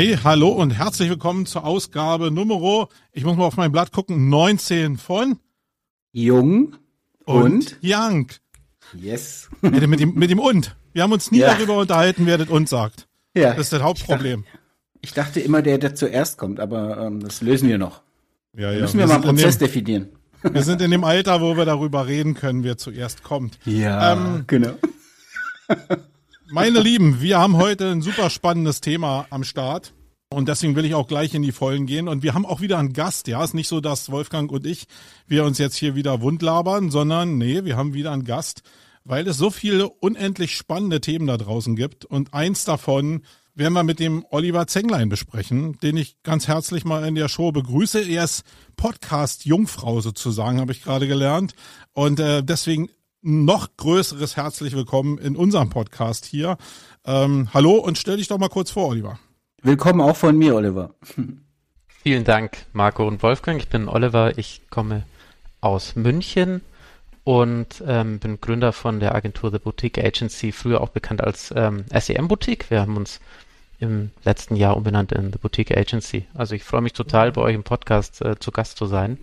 Hey, hallo und herzlich willkommen zur Ausgabe Nummer, ich muss mal auf mein Blatt gucken, 19 von Jung und, und Young. Yes. mit, dem, mit dem und. Wir haben uns nie ja. darüber unterhalten, wer das und sagt. Ja. Das ist das Hauptproblem. Ich dachte, ich dachte immer, der, der zuerst kommt, aber ähm, das lösen wir noch. Ja, ja. Müssen wir, wir mal einen Prozess dem, definieren. Wir sind in dem Alter, wo wir darüber reden können, wer zuerst kommt. Ja, ähm, genau. Meine Lieben, wir haben heute ein super spannendes Thema am Start. Und deswegen will ich auch gleich in die Vollen gehen. Und wir haben auch wieder einen Gast, ja. Ist nicht so, dass Wolfgang und ich, wir uns jetzt hier wieder wundlabern, sondern nee, wir haben wieder einen Gast, weil es so viele unendlich spannende Themen da draußen gibt. Und eins davon werden wir mit dem Oliver Zenglein besprechen, den ich ganz herzlich mal in der Show begrüße. Er ist Podcast-Jungfrau sozusagen, habe ich gerade gelernt. Und äh, deswegen noch größeres herzlich willkommen in unserem Podcast hier. Ähm, hallo und stell dich doch mal kurz vor, Oliver. Willkommen auch von mir, Oliver. Vielen Dank, Marco und Wolfgang. Ich bin Oliver, ich komme aus München und ähm, bin Gründer von der Agentur The Boutique Agency, früher auch bekannt als ähm, SEM Boutique. Wir haben uns im letzten Jahr umbenannt in The Boutique Agency. Also ich freue mich total, bei euch im Podcast äh, zu Gast zu sein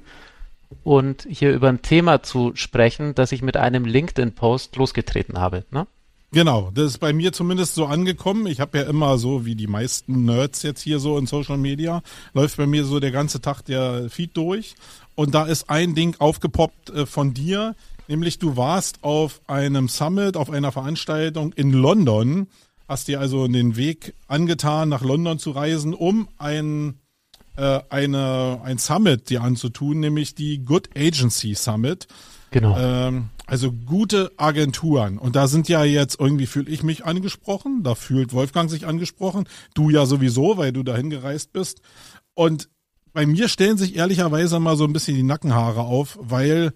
und hier über ein Thema zu sprechen, das ich mit einem LinkedIn-Post losgetreten habe. Ne? Genau, das ist bei mir zumindest so angekommen. Ich habe ja immer so, wie die meisten Nerds jetzt hier so in Social Media, läuft bei mir so der ganze Tag der Feed durch. Und da ist ein Ding aufgepoppt äh, von dir, nämlich du warst auf einem Summit, auf einer Veranstaltung in London, hast dir also den Weg angetan, nach London zu reisen, um ein äh, eine, ein Summit dir anzutun, nämlich die Good Agency Summit. Genau. Ähm, also gute Agenturen. Und da sind ja jetzt irgendwie fühle ich mich angesprochen, da fühlt Wolfgang sich angesprochen, du ja sowieso, weil du dahin gereist bist. Und bei mir stellen sich ehrlicherweise mal so ein bisschen die Nackenhaare auf, weil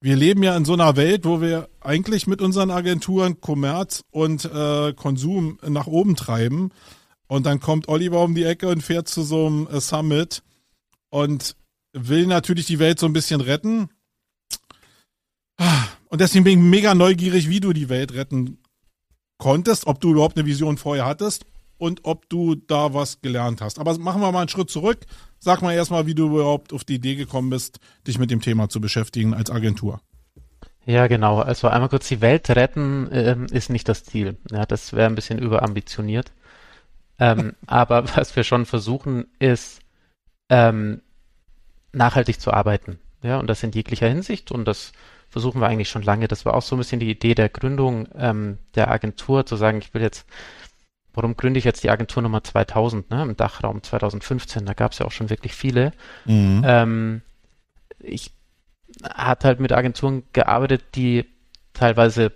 wir leben ja in so einer Welt, wo wir eigentlich mit unseren Agenturen Kommerz und äh, Konsum nach oben treiben. Und dann kommt Oliver um die Ecke und fährt zu so einem äh, Summit und will natürlich die Welt so ein bisschen retten. Und deswegen bin ich mega neugierig, wie du die Welt retten konntest, ob du überhaupt eine Vision vorher hattest und ob du da was gelernt hast. Aber machen wir mal einen Schritt zurück. Sag mal erstmal, wie du überhaupt auf die Idee gekommen bist, dich mit dem Thema zu beschäftigen als Agentur. Ja, genau. Also einmal kurz die Welt retten äh, ist nicht das Ziel. Ja, das wäre ein bisschen überambitioniert. Ähm, aber was wir schon versuchen, ist ähm, nachhaltig zu arbeiten. Ja, und das in jeglicher Hinsicht. Und das versuchen wir eigentlich schon lange. Das war auch so ein bisschen die Idee der Gründung ähm, der Agentur, zu sagen, ich will jetzt, warum gründe ich jetzt die Agentur Nummer 2000, ne, im Dachraum 2015? Da gab es ja auch schon wirklich viele. Mhm. Ähm, ich hatte halt mit Agenturen gearbeitet, die teilweise,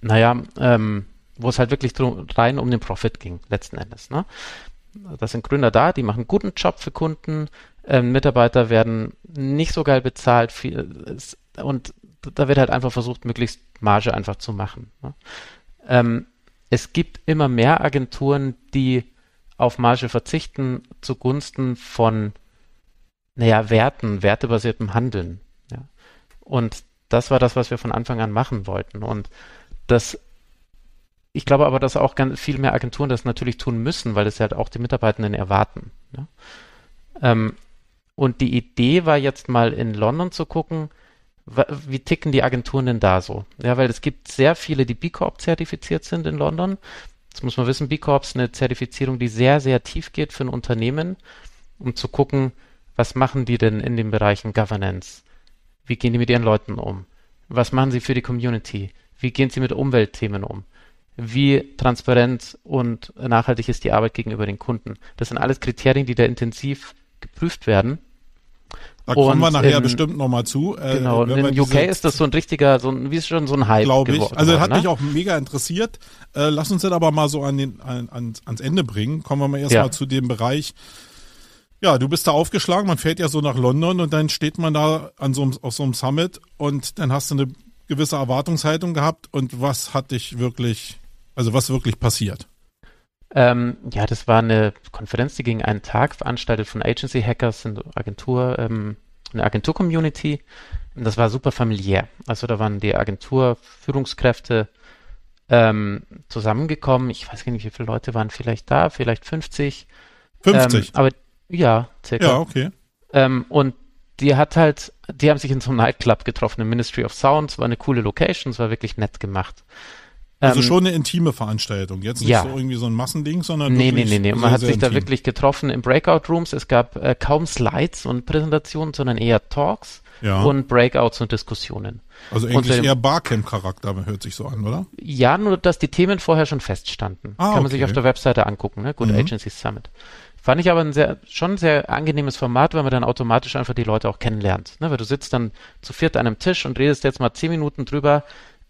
naja, ähm, wo es halt wirklich drum, rein um den Profit ging, letzten Endes. Ne? Das sind Gründer da, die machen einen guten Job für Kunden, ähm, Mitarbeiter werden nicht so geil bezahlt viel, und da wird halt einfach versucht, möglichst Marge einfach zu machen. Ne? Ähm, es gibt immer mehr Agenturen, die auf Marge verzichten zugunsten von, naja, Werten, wertebasiertem Handeln. Ja? Und das war das, was wir von Anfang an machen wollten. Und das ich glaube aber, dass auch ganz viel mehr Agenturen das natürlich tun müssen, weil es ja halt auch die Mitarbeitenden erwarten. Ja? Ähm, und die Idee war jetzt mal in London zu gucken, wie ticken die Agenturen denn da so? Ja, weil es gibt sehr viele, die B Corp zertifiziert sind in London. Das muss man wissen, B Corp ist eine Zertifizierung, die sehr, sehr tief geht für ein Unternehmen, um zu gucken, was machen die denn in den Bereichen Governance? Wie gehen die mit ihren Leuten um? Was machen sie für die Community? Wie gehen sie mit Umweltthemen um? Wie transparent und nachhaltig ist die Arbeit gegenüber den Kunden. Das sind alles Kriterien, die da intensiv geprüft werden. Da kommen und wir nachher in, bestimmt nochmal zu. Äh, genau, in UK ist das so ein richtiger, so ein, wie ist schon so ein Hype Glaube ich. Geworden, also hat ne? mich auch mega interessiert. Äh, lass uns das aber mal so an den, an, ans Ende bringen. Kommen wir mal erstmal ja. zu dem Bereich. Ja, du bist da aufgeschlagen, man fährt ja so nach London und dann steht man da an so einem, auf so einem Summit und dann hast du eine gewisse Erwartungshaltung gehabt und was hat dich wirklich also was wirklich passiert? Ähm, ja, das war eine Konferenz, die ging einen Tag, veranstaltet von Agency Hackers, eine Agentur, ähm, eine Agentur-Community. Das war super familiär. Also da waren die Agentur-Führungskräfte, ähm, zusammengekommen. Ich weiß gar nicht, wie viele Leute waren vielleicht da, vielleicht 50. 50? Ähm, aber ja, circa. Ja, okay. Ähm, und die hat halt, die haben sich in so einem Nightclub getroffen, im Ministry of Sound. Es war eine coole Location, es war wirklich nett gemacht. Also ähm, schon eine intime Veranstaltung, jetzt nicht ja. so irgendwie so ein Massending, sondern nee, nee, nee, nee. Man hat sich da wirklich getroffen im Breakout Rooms. Es gab äh, kaum Slides und Präsentationen, sondern eher Talks ja. und Breakouts und Diskussionen. Also eigentlich und, eher Barcamp-Charakter, hört sich so an, oder? Ja, nur dass die Themen vorher schon feststanden. Ah, Kann man okay. sich auf der Webseite angucken, ne? Good mhm. Agency Summit. Fand ich aber ein sehr, schon ein sehr angenehmes Format, weil man dann automatisch einfach die Leute auch kennenlernt. Ne? Weil du sitzt dann zu viert an einem Tisch und redest jetzt mal zehn Minuten drüber,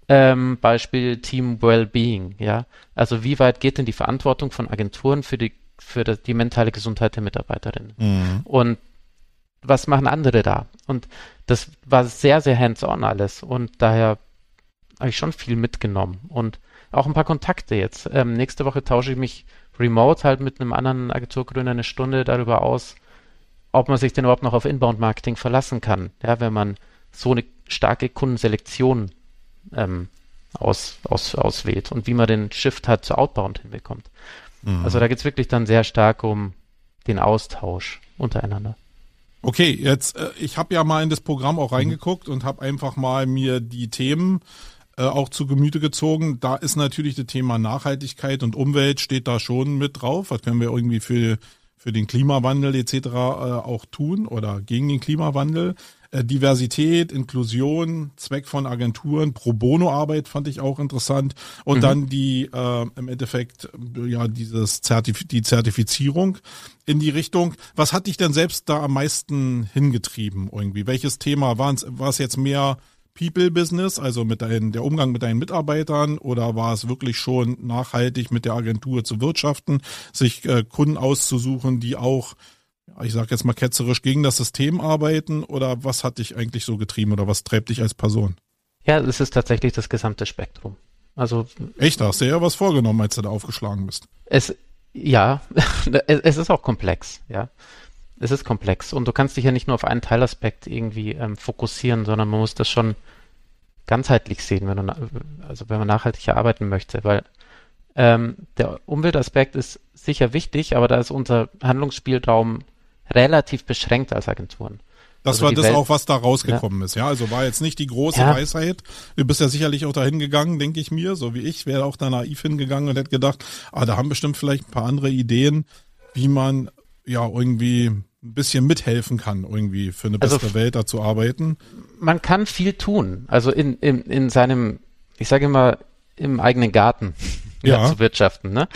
ähm, Beispiel Team Wellbeing, ja. Also wie weit geht denn die Verantwortung von Agenturen für die, für die mentale Gesundheit der Mitarbeiterinnen? Mhm. Und was machen andere da? Und das war sehr, sehr hands-on alles und daher habe ich schon viel mitgenommen und auch ein paar Kontakte jetzt. Ähm, nächste Woche tausche ich mich remote halt mit einem anderen Agenturgründer eine Stunde darüber aus, ob man sich denn überhaupt noch auf Inbound-Marketing verlassen kann, ja, wenn man so eine starke Kundenselektion ähm, aus, aus, auswählt und wie man den Shift halt zu Outbound hinbekommt. Mhm. Also da geht es wirklich dann sehr stark um den Austausch untereinander. Okay, jetzt, äh, ich habe ja mal in das Programm auch mhm. reingeguckt mhm. und habe einfach mal mir die Themen äh, auch zu Gemüte gezogen. Da ist natürlich das Thema Nachhaltigkeit und Umwelt steht da schon mit drauf. Was können wir irgendwie für, für den Klimawandel etc. Äh, auch tun oder gegen den Klimawandel. Äh, Diversität, Inklusion, Zweck von Agenturen, Pro Bono-Arbeit fand ich auch interessant und mhm. dann die äh, im Endeffekt ja dieses Zertif die Zertifizierung in die Richtung. Was hat dich denn selbst da am meisten hingetrieben irgendwie? Welches Thema war es? Jetzt mehr People-Business, also mit deinen, der Umgang mit deinen Mitarbeitern, oder war es wirklich schon nachhaltig mit der Agentur zu wirtschaften, sich äh, Kunden auszusuchen, die auch ich sage jetzt mal ketzerisch, gegen das System arbeiten oder was hat dich eigentlich so getrieben oder was treibt dich als Person? Ja, es ist tatsächlich das gesamte Spektrum. Also echt, da hast du ja was vorgenommen, als du da aufgeschlagen bist. Es ja, es ist auch komplex, ja. Es ist komplex und du kannst dich ja nicht nur auf einen Teilaspekt irgendwie ähm, fokussieren, sondern man muss das schon ganzheitlich sehen, wenn du, also wenn man nachhaltig arbeiten möchte, weil ähm, der Umweltaspekt ist sicher wichtig, aber da ist unser Handlungsspielraum relativ beschränkt als Agenturen. Das also war das Welt, auch, was da rausgekommen ja. ist, ja. Also war jetzt nicht die große ja. Weisheit. Du bist ja sicherlich auch dahin gegangen, denke ich mir, so wie ich, wäre auch da naiv hingegangen und hätte gedacht, ah, da haben bestimmt vielleicht ein paar andere Ideen, wie man ja irgendwie ein bisschen mithelfen kann, irgendwie für eine also bessere also, Welt da zu arbeiten. Man kann viel tun. Also in, in, in seinem, ich sage immer, im eigenen Garten ja. zu wirtschaften. Ne?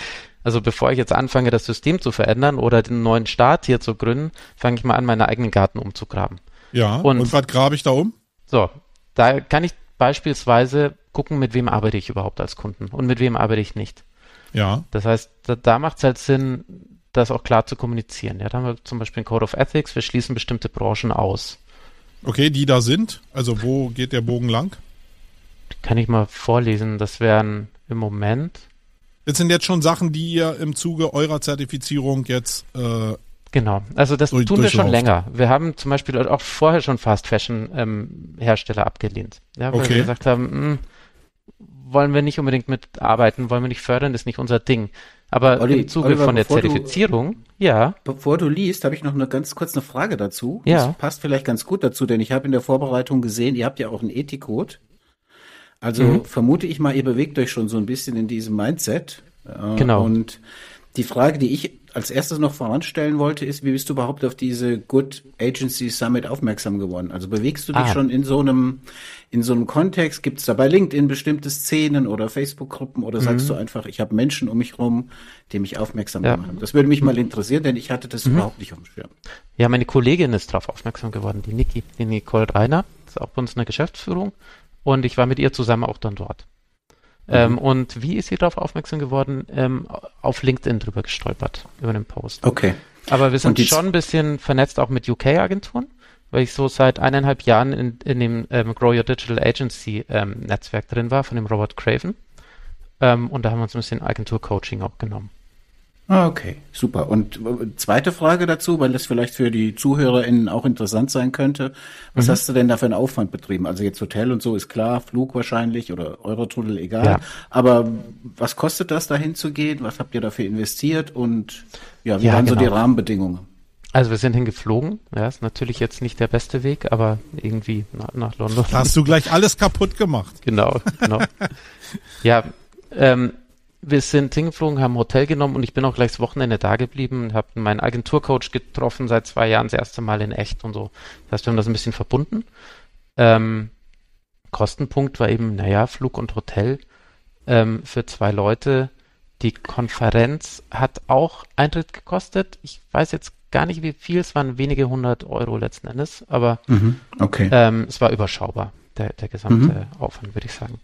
Also bevor ich jetzt anfange, das System zu verändern oder den neuen Staat hier zu gründen, fange ich mal an, meinen eigenen Garten umzugraben. Ja, und, und was grabe ich da um? So, da kann ich beispielsweise gucken, mit wem arbeite ich überhaupt als Kunden und mit wem arbeite ich nicht. Ja. Das heißt, da, da macht es halt Sinn, das auch klar zu kommunizieren. Ja, da haben wir zum Beispiel einen Code of Ethics, wir schließen bestimmte Branchen aus. Okay, die da sind. Also wo geht der Bogen lang? Kann ich mal vorlesen. Das wären im Moment das sind jetzt schon Sachen, die ihr im Zuge eurer Zertifizierung jetzt äh, Genau, also das durch, tun wir schon länger. Wir haben zum Beispiel auch vorher schon Fast Fashion ähm, Hersteller abgelehnt, ja, weil okay. wir gesagt haben, mh, hm, wollen wir nicht unbedingt mitarbeiten, wollen wir nicht fördern, ist nicht unser Ding. Aber Olli, im Zuge Oliver, von der Zertifizierung, du, ja. Bevor du liest, habe ich noch eine ganz kurz eine Frage dazu. Ja. Das passt vielleicht ganz gut dazu, denn ich habe in der Vorbereitung gesehen, ihr habt ja auch einen Ethikcode. Also mhm. vermute ich mal, ihr bewegt euch schon so ein bisschen in diesem Mindset. Genau. Und die Frage, die ich als erstes noch voranstellen wollte, ist, wie bist du überhaupt auf diese Good Agency Summit aufmerksam geworden? Also bewegst du dich ah. schon in so einem, in so einem Kontext? Gibt es da bei LinkedIn bestimmte Szenen oder Facebook-Gruppen oder sagst mhm. du einfach, ich habe Menschen um mich rum, die mich aufmerksam ja. machen? Das würde mich mal interessieren, denn ich hatte das mhm. überhaupt nicht auf dem Schirm. Ja, meine Kollegin ist darauf aufmerksam geworden, die Niki, die Nicole Reiner, ist auch bei uns in der Geschäftsführung und ich war mit ihr zusammen auch dann dort. Mhm. Ähm, und wie ist sie darauf aufmerksam geworden? Ähm, auf LinkedIn drüber gestolpert, über den Post. Okay. Aber wir sind schon ein bisschen vernetzt auch mit UK-Agenturen, weil ich so seit eineinhalb Jahren in, in dem ähm, Grow Your Digital Agency ähm, Netzwerk drin war, von dem Robert Craven. Ähm, und da haben wir uns ein bisschen Agentur-Coaching auch genommen. Ah, okay, super. Und äh, zweite Frage dazu, weil das vielleicht für die ZuhörerInnen auch interessant sein könnte. Was mhm. hast du denn da für einen Aufwand betrieben? Also jetzt Hotel und so ist klar, Flug wahrscheinlich oder Eurotunnel, egal. Ja. Aber was kostet das, dahin zu gehen? Was habt ihr dafür investiert? Und ja, wie ja, waren genau. so die Rahmenbedingungen? Also wir sind hingeflogen. Ja, ist natürlich jetzt nicht der beste Weg, aber irgendwie nach, nach London. Da hast du gleich alles kaputt gemacht. Genau, genau. ja, ähm, wir sind hingeflogen, haben ein Hotel genommen und ich bin auch gleich das Wochenende da geblieben, habe meinen Agenturcoach getroffen, seit zwei Jahren das erste Mal in echt und so. Das heißt, wir haben das ein bisschen verbunden. Ähm, Kostenpunkt war eben, naja, Flug und Hotel ähm, für zwei Leute. Die Konferenz hat auch Eintritt gekostet. Ich weiß jetzt gar nicht wie viel, es waren wenige hundert Euro letzten Endes, aber mhm, okay. ähm, es war überschaubar, der, der gesamte mhm. Aufwand, würde ich sagen.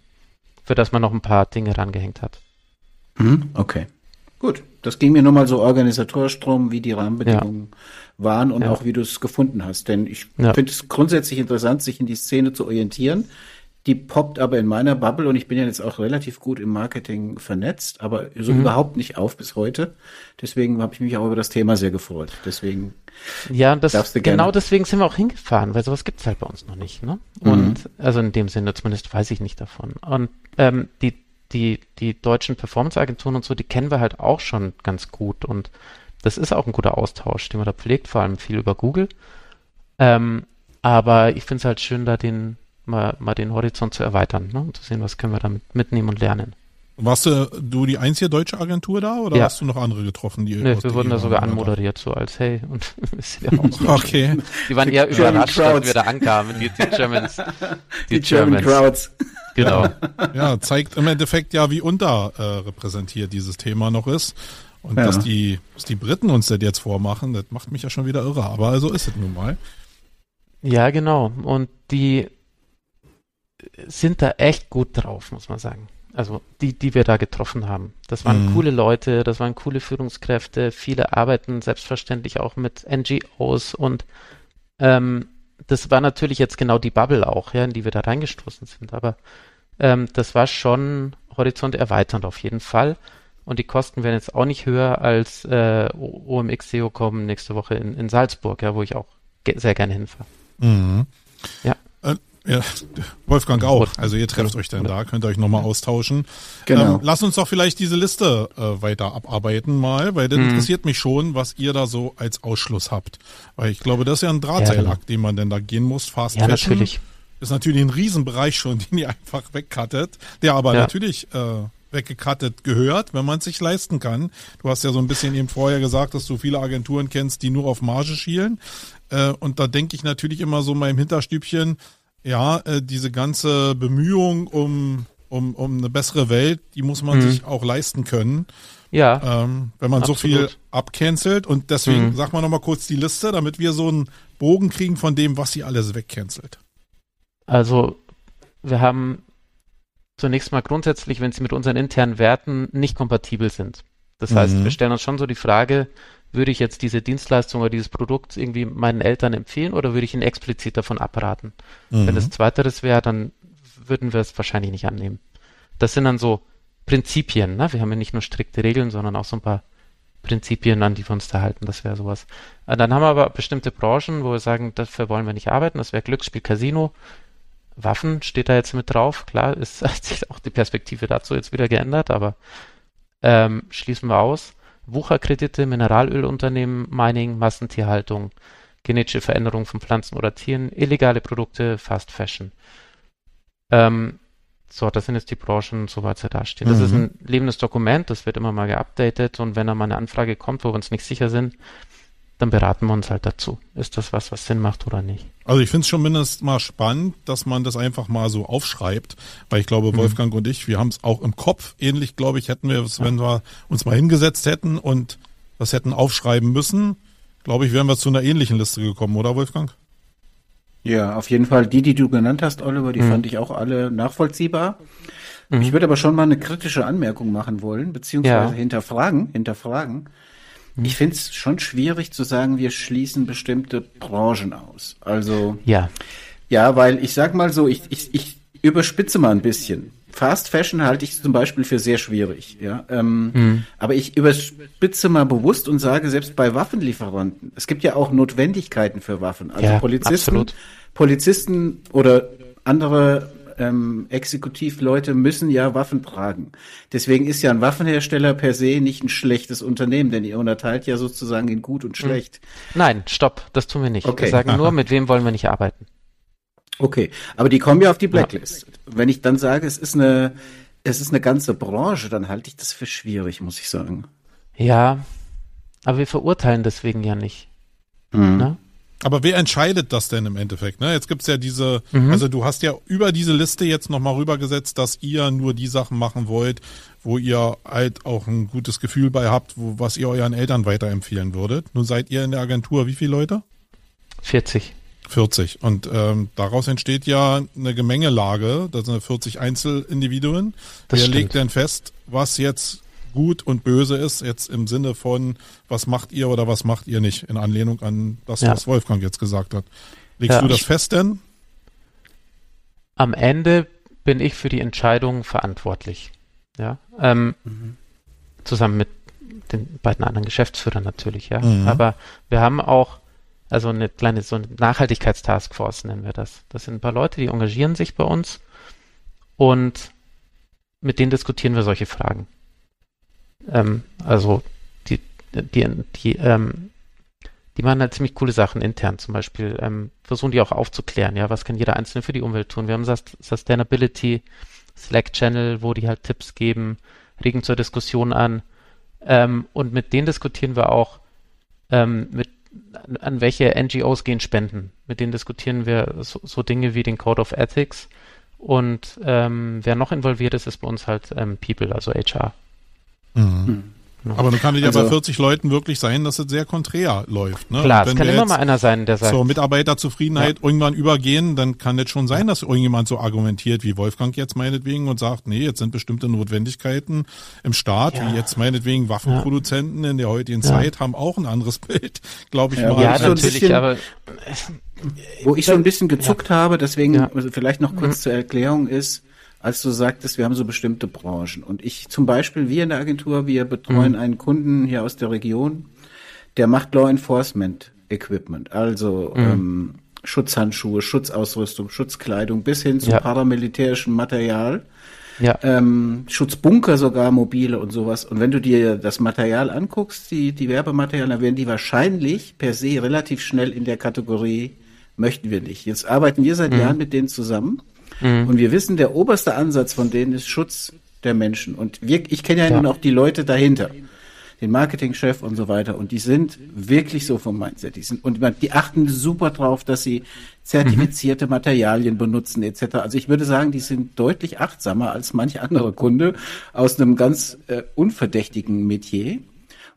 Für das man noch ein paar Dinge rangehängt hat. Mhm, okay. Gut, das ging mir nur mal so organisatorisch drum, wie die Rahmenbedingungen ja. waren und ja. auch wie du es gefunden hast. Denn ich ja. finde es grundsätzlich interessant, sich in die Szene zu orientieren. Die poppt aber in meiner Bubble und ich bin ja jetzt auch relativ gut im Marketing vernetzt, aber so mhm. überhaupt nicht auf bis heute. Deswegen habe ich mich auch über das Thema sehr gefreut. Deswegen. Ja, das, genau deswegen sind wir auch hingefahren, weil sowas gibt's halt bei uns noch nicht. Ne? Und mhm. also in dem Sinne zumindest weiß ich nicht davon. Und ähm, die die, die deutschen Performance-Agenturen und so, die kennen wir halt auch schon ganz gut und das ist auch ein guter Austausch, den man da pflegt, vor allem viel über Google. Ähm, aber ich finde es halt schön, da den, mal, mal den Horizont zu erweitern ne? und zu sehen, was können wir damit mitnehmen und lernen. Warst du, du die einzige deutsche Agentur da oder ja. hast du noch andere getroffen? Die nee, wir wurden da sogar anmoderiert, so als hey und Okay. Die waren eher überrascht, dass wir da ankamen, die, die Germans. Die, die German Crowds. Genau. Ja, zeigt im Endeffekt ja, wie unterrepräsentiert dieses Thema noch ist. Und ja. dass, die, dass die Briten uns das jetzt vormachen, das macht mich ja schon wieder irre. Aber so ist es nun mal. Ja, genau. Und die sind da echt gut drauf, muss man sagen. Also die, die wir da getroffen haben. Das waren mhm. coole Leute, das waren coole Führungskräfte. Viele arbeiten selbstverständlich auch mit NGOs und ähm, das war natürlich jetzt genau die Bubble auch, ja, in die wir da reingestoßen sind. Aber ähm, das war schon Horizont erweiternd auf jeden Fall. Und die Kosten werden jetzt auch nicht höher als äh, OMX SEO kommen nächste Woche in, in Salzburg, ja, wo ich auch ge sehr gerne hinfahre. Mhm. Ja. Ja, Wolfgang auch. Also ihr trefft euch dann da, könnt ihr euch nochmal austauschen. Genau. Ähm, lass uns doch vielleicht diese Liste äh, weiter abarbeiten mal, weil das mhm. interessiert mich schon, was ihr da so als Ausschluss habt. Weil ich glaube, das ist ja ein Drahtseilakt, ja, den man denn da gehen muss. Fast ja, Fashion natürlich. ist natürlich ein Riesenbereich schon, den ihr einfach wegcuttet, der aber ja. natürlich äh, weggekattet gehört, wenn man es sich leisten kann. Du hast ja so ein bisschen eben vorher gesagt, dass du viele Agenturen kennst, die nur auf Marge schielen. Äh, und da denke ich natürlich immer so mal im Hinterstübchen, ja, äh, diese ganze Bemühung um, um, um eine bessere Welt, die muss man mhm. sich auch leisten können. Ja. Ähm, wenn man absolut. so viel abcancelt und deswegen mhm. sag mal nochmal kurz die Liste, damit wir so einen Bogen kriegen von dem, was sie alles wegcancelt. Also, wir haben zunächst mal grundsätzlich, wenn sie mit unseren internen Werten nicht kompatibel sind. Das heißt, mhm. wir stellen uns schon so die Frage, würde ich jetzt diese Dienstleistung oder dieses Produkt irgendwie meinen Eltern empfehlen oder würde ich ihnen explizit davon abraten? Mhm. Wenn es zweiteres wäre, dann würden wir es wahrscheinlich nicht annehmen. Das sind dann so Prinzipien, ne? Wir haben ja nicht nur strikte Regeln, sondern auch so ein paar Prinzipien, an die wir uns da halten. Das wäre sowas. Äh, dann haben wir aber bestimmte Branchen, wo wir sagen, dafür wollen wir nicht arbeiten. Das wäre Glücksspiel, Casino. Waffen steht da jetzt mit drauf. Klar, ist, hat sich auch die Perspektive dazu jetzt wieder geändert, aber ähm, schließen wir aus. Wucherkredite, Mineralölunternehmen, Mining, Massentierhaltung, genetische Veränderung von Pflanzen oder Tieren, illegale Produkte, Fast Fashion. Ähm, so, das sind jetzt die Branchen, soweit sie da stehen. Das mhm. ist ein lebendes Dokument, das wird immer mal geupdatet und wenn da mal eine Anfrage kommt, wo wir uns nicht sicher sind, dann beraten wir uns halt dazu. Ist das was, was Sinn macht oder nicht? Also ich finde es schon mindestens mal spannend, dass man das einfach mal so aufschreibt, weil ich glaube, mhm. Wolfgang mhm. und ich, wir haben es auch im Kopf. Ähnlich, glaube ich, hätten wir es, wenn wir uns mal hingesetzt hätten und das hätten aufschreiben müssen, glaube ich, wären wir zu einer ähnlichen Liste gekommen, oder Wolfgang? Ja, auf jeden Fall. Die, die du genannt hast, Oliver, die mhm. fand ich auch alle nachvollziehbar. Mhm. Ich würde aber schon mal eine kritische Anmerkung machen wollen, beziehungsweise ja. hinterfragen, hinterfragen. Hm. Ich finde es schon schwierig zu sagen, wir schließen bestimmte Branchen aus. Also ja, ja, weil ich sag mal so, ich, ich, ich überspitze mal ein bisschen. Fast Fashion halte ich zum Beispiel für sehr schwierig, ja. Ähm, mhm. Aber ich überspitze mal bewusst und sage, selbst bei Waffenlieferanten, es gibt ja auch Notwendigkeiten für Waffen. Also ja, Polizisten, absolut. Polizisten oder andere ähm, Exekutivleute müssen ja Waffen tragen. Deswegen ist ja ein Waffenhersteller per se nicht ein schlechtes Unternehmen, denn ihr unterteilt ja sozusagen in gut und hm. schlecht. Nein, stopp, das tun wir nicht. Okay. Wir sagen nur, mit wem wollen wir nicht arbeiten. Okay, aber die kommen ja auf die Blacklist. Ja. Wenn ich dann sage, es ist eine, es ist eine ganze Branche, dann halte ich das für schwierig, muss ich sagen. Ja, aber wir verurteilen deswegen ja nicht. Mhm. Aber wer entscheidet das denn im Endeffekt? Ne? Jetzt gibt's ja diese, mhm. also du hast ja über diese Liste jetzt nochmal rübergesetzt, dass ihr nur die Sachen machen wollt, wo ihr halt auch ein gutes Gefühl bei habt, wo, was ihr euren Eltern weiterempfehlen würdet. Nun seid ihr in der Agentur wie viele Leute? 40. 40. Und ähm, daraus entsteht ja eine Gemengelage, das sind 40 Einzelindividuen. Das Wer stimmt. legt denn fest, was jetzt gut und böse ist, jetzt im Sinne von, was macht ihr oder was macht ihr nicht, in Anlehnung an das, ja. was Wolfgang jetzt gesagt hat. Legst ja, du das fest denn? Am Ende bin ich für die Entscheidung verantwortlich. Ja, ähm, mhm. zusammen mit den beiden anderen Geschäftsführern natürlich, ja. Mhm. Aber wir haben auch also eine kleine so eine Nachhaltigkeitstaskforce nennen wir das. Das sind ein paar Leute, die engagieren sich bei uns und mit denen diskutieren wir solche Fragen. Ähm, also die, die, die, ähm, die machen halt ziemlich coole Sachen intern. Zum Beispiel ähm, versuchen die auch aufzuklären, ja, was kann jeder Einzelne für die Umwelt tun. Wir haben Sustainability Slack-Channel, wo die halt Tipps geben, regen zur Diskussion an. Ähm, und mit denen diskutieren wir auch ähm, mit an, welche NGOs gehen Spenden. Mit denen diskutieren wir so, so Dinge wie den Code of Ethics. Und ähm, wer noch involviert ist, ist bei uns halt ähm, People, also HR. Mhm. Mhm. Aber dann kann es also, ja bei 40 Leuten wirklich sein, dass es sehr konträr läuft. Ne? Klar, es kann immer mal einer sein, der sagt. Zur Mitarbeiterzufriedenheit ja. irgendwann übergehen, dann kann es schon sein, dass irgendjemand so argumentiert wie Wolfgang jetzt meinetwegen und sagt, nee, jetzt sind bestimmte Notwendigkeiten im Staat, ja. wie jetzt meinetwegen Waffenproduzenten ja. in der heutigen Zeit haben auch ein anderes Bild, glaube ich mal. Ja, natürlich, bisschen, aber wo ich so ein bisschen gezuckt habe, deswegen also vielleicht noch kurz mhm. zur Erklärung ist, als du sagtest, wir haben so bestimmte Branchen. Und ich zum Beispiel, wir in der Agentur, wir betreuen mhm. einen Kunden hier aus der Region, der macht Law Enforcement Equipment, also mhm. ähm, Schutzhandschuhe, Schutzausrüstung, Schutzkleidung bis hin zu ja. paramilitärischem Material. Ja. Ähm, Schutzbunker sogar, mobile und sowas. Und wenn du dir das Material anguckst, die, die Werbematerialien, dann werden die wahrscheinlich per se relativ schnell in der Kategorie möchten wir nicht. Jetzt arbeiten wir seit mhm. Jahren mit denen zusammen Mhm. Und wir wissen, der oberste Ansatz von denen ist Schutz der Menschen. Und wir, ich kenne ja, ja nun auch die Leute dahinter, den Marketingchef und so weiter. Und die sind wirklich so vom Mindset. Die sind, und die achten super drauf, dass sie zertifizierte mhm. Materialien benutzen etc. Also ich würde sagen, die sind deutlich achtsamer als manch andere Kunde aus einem ganz äh, unverdächtigen Metier.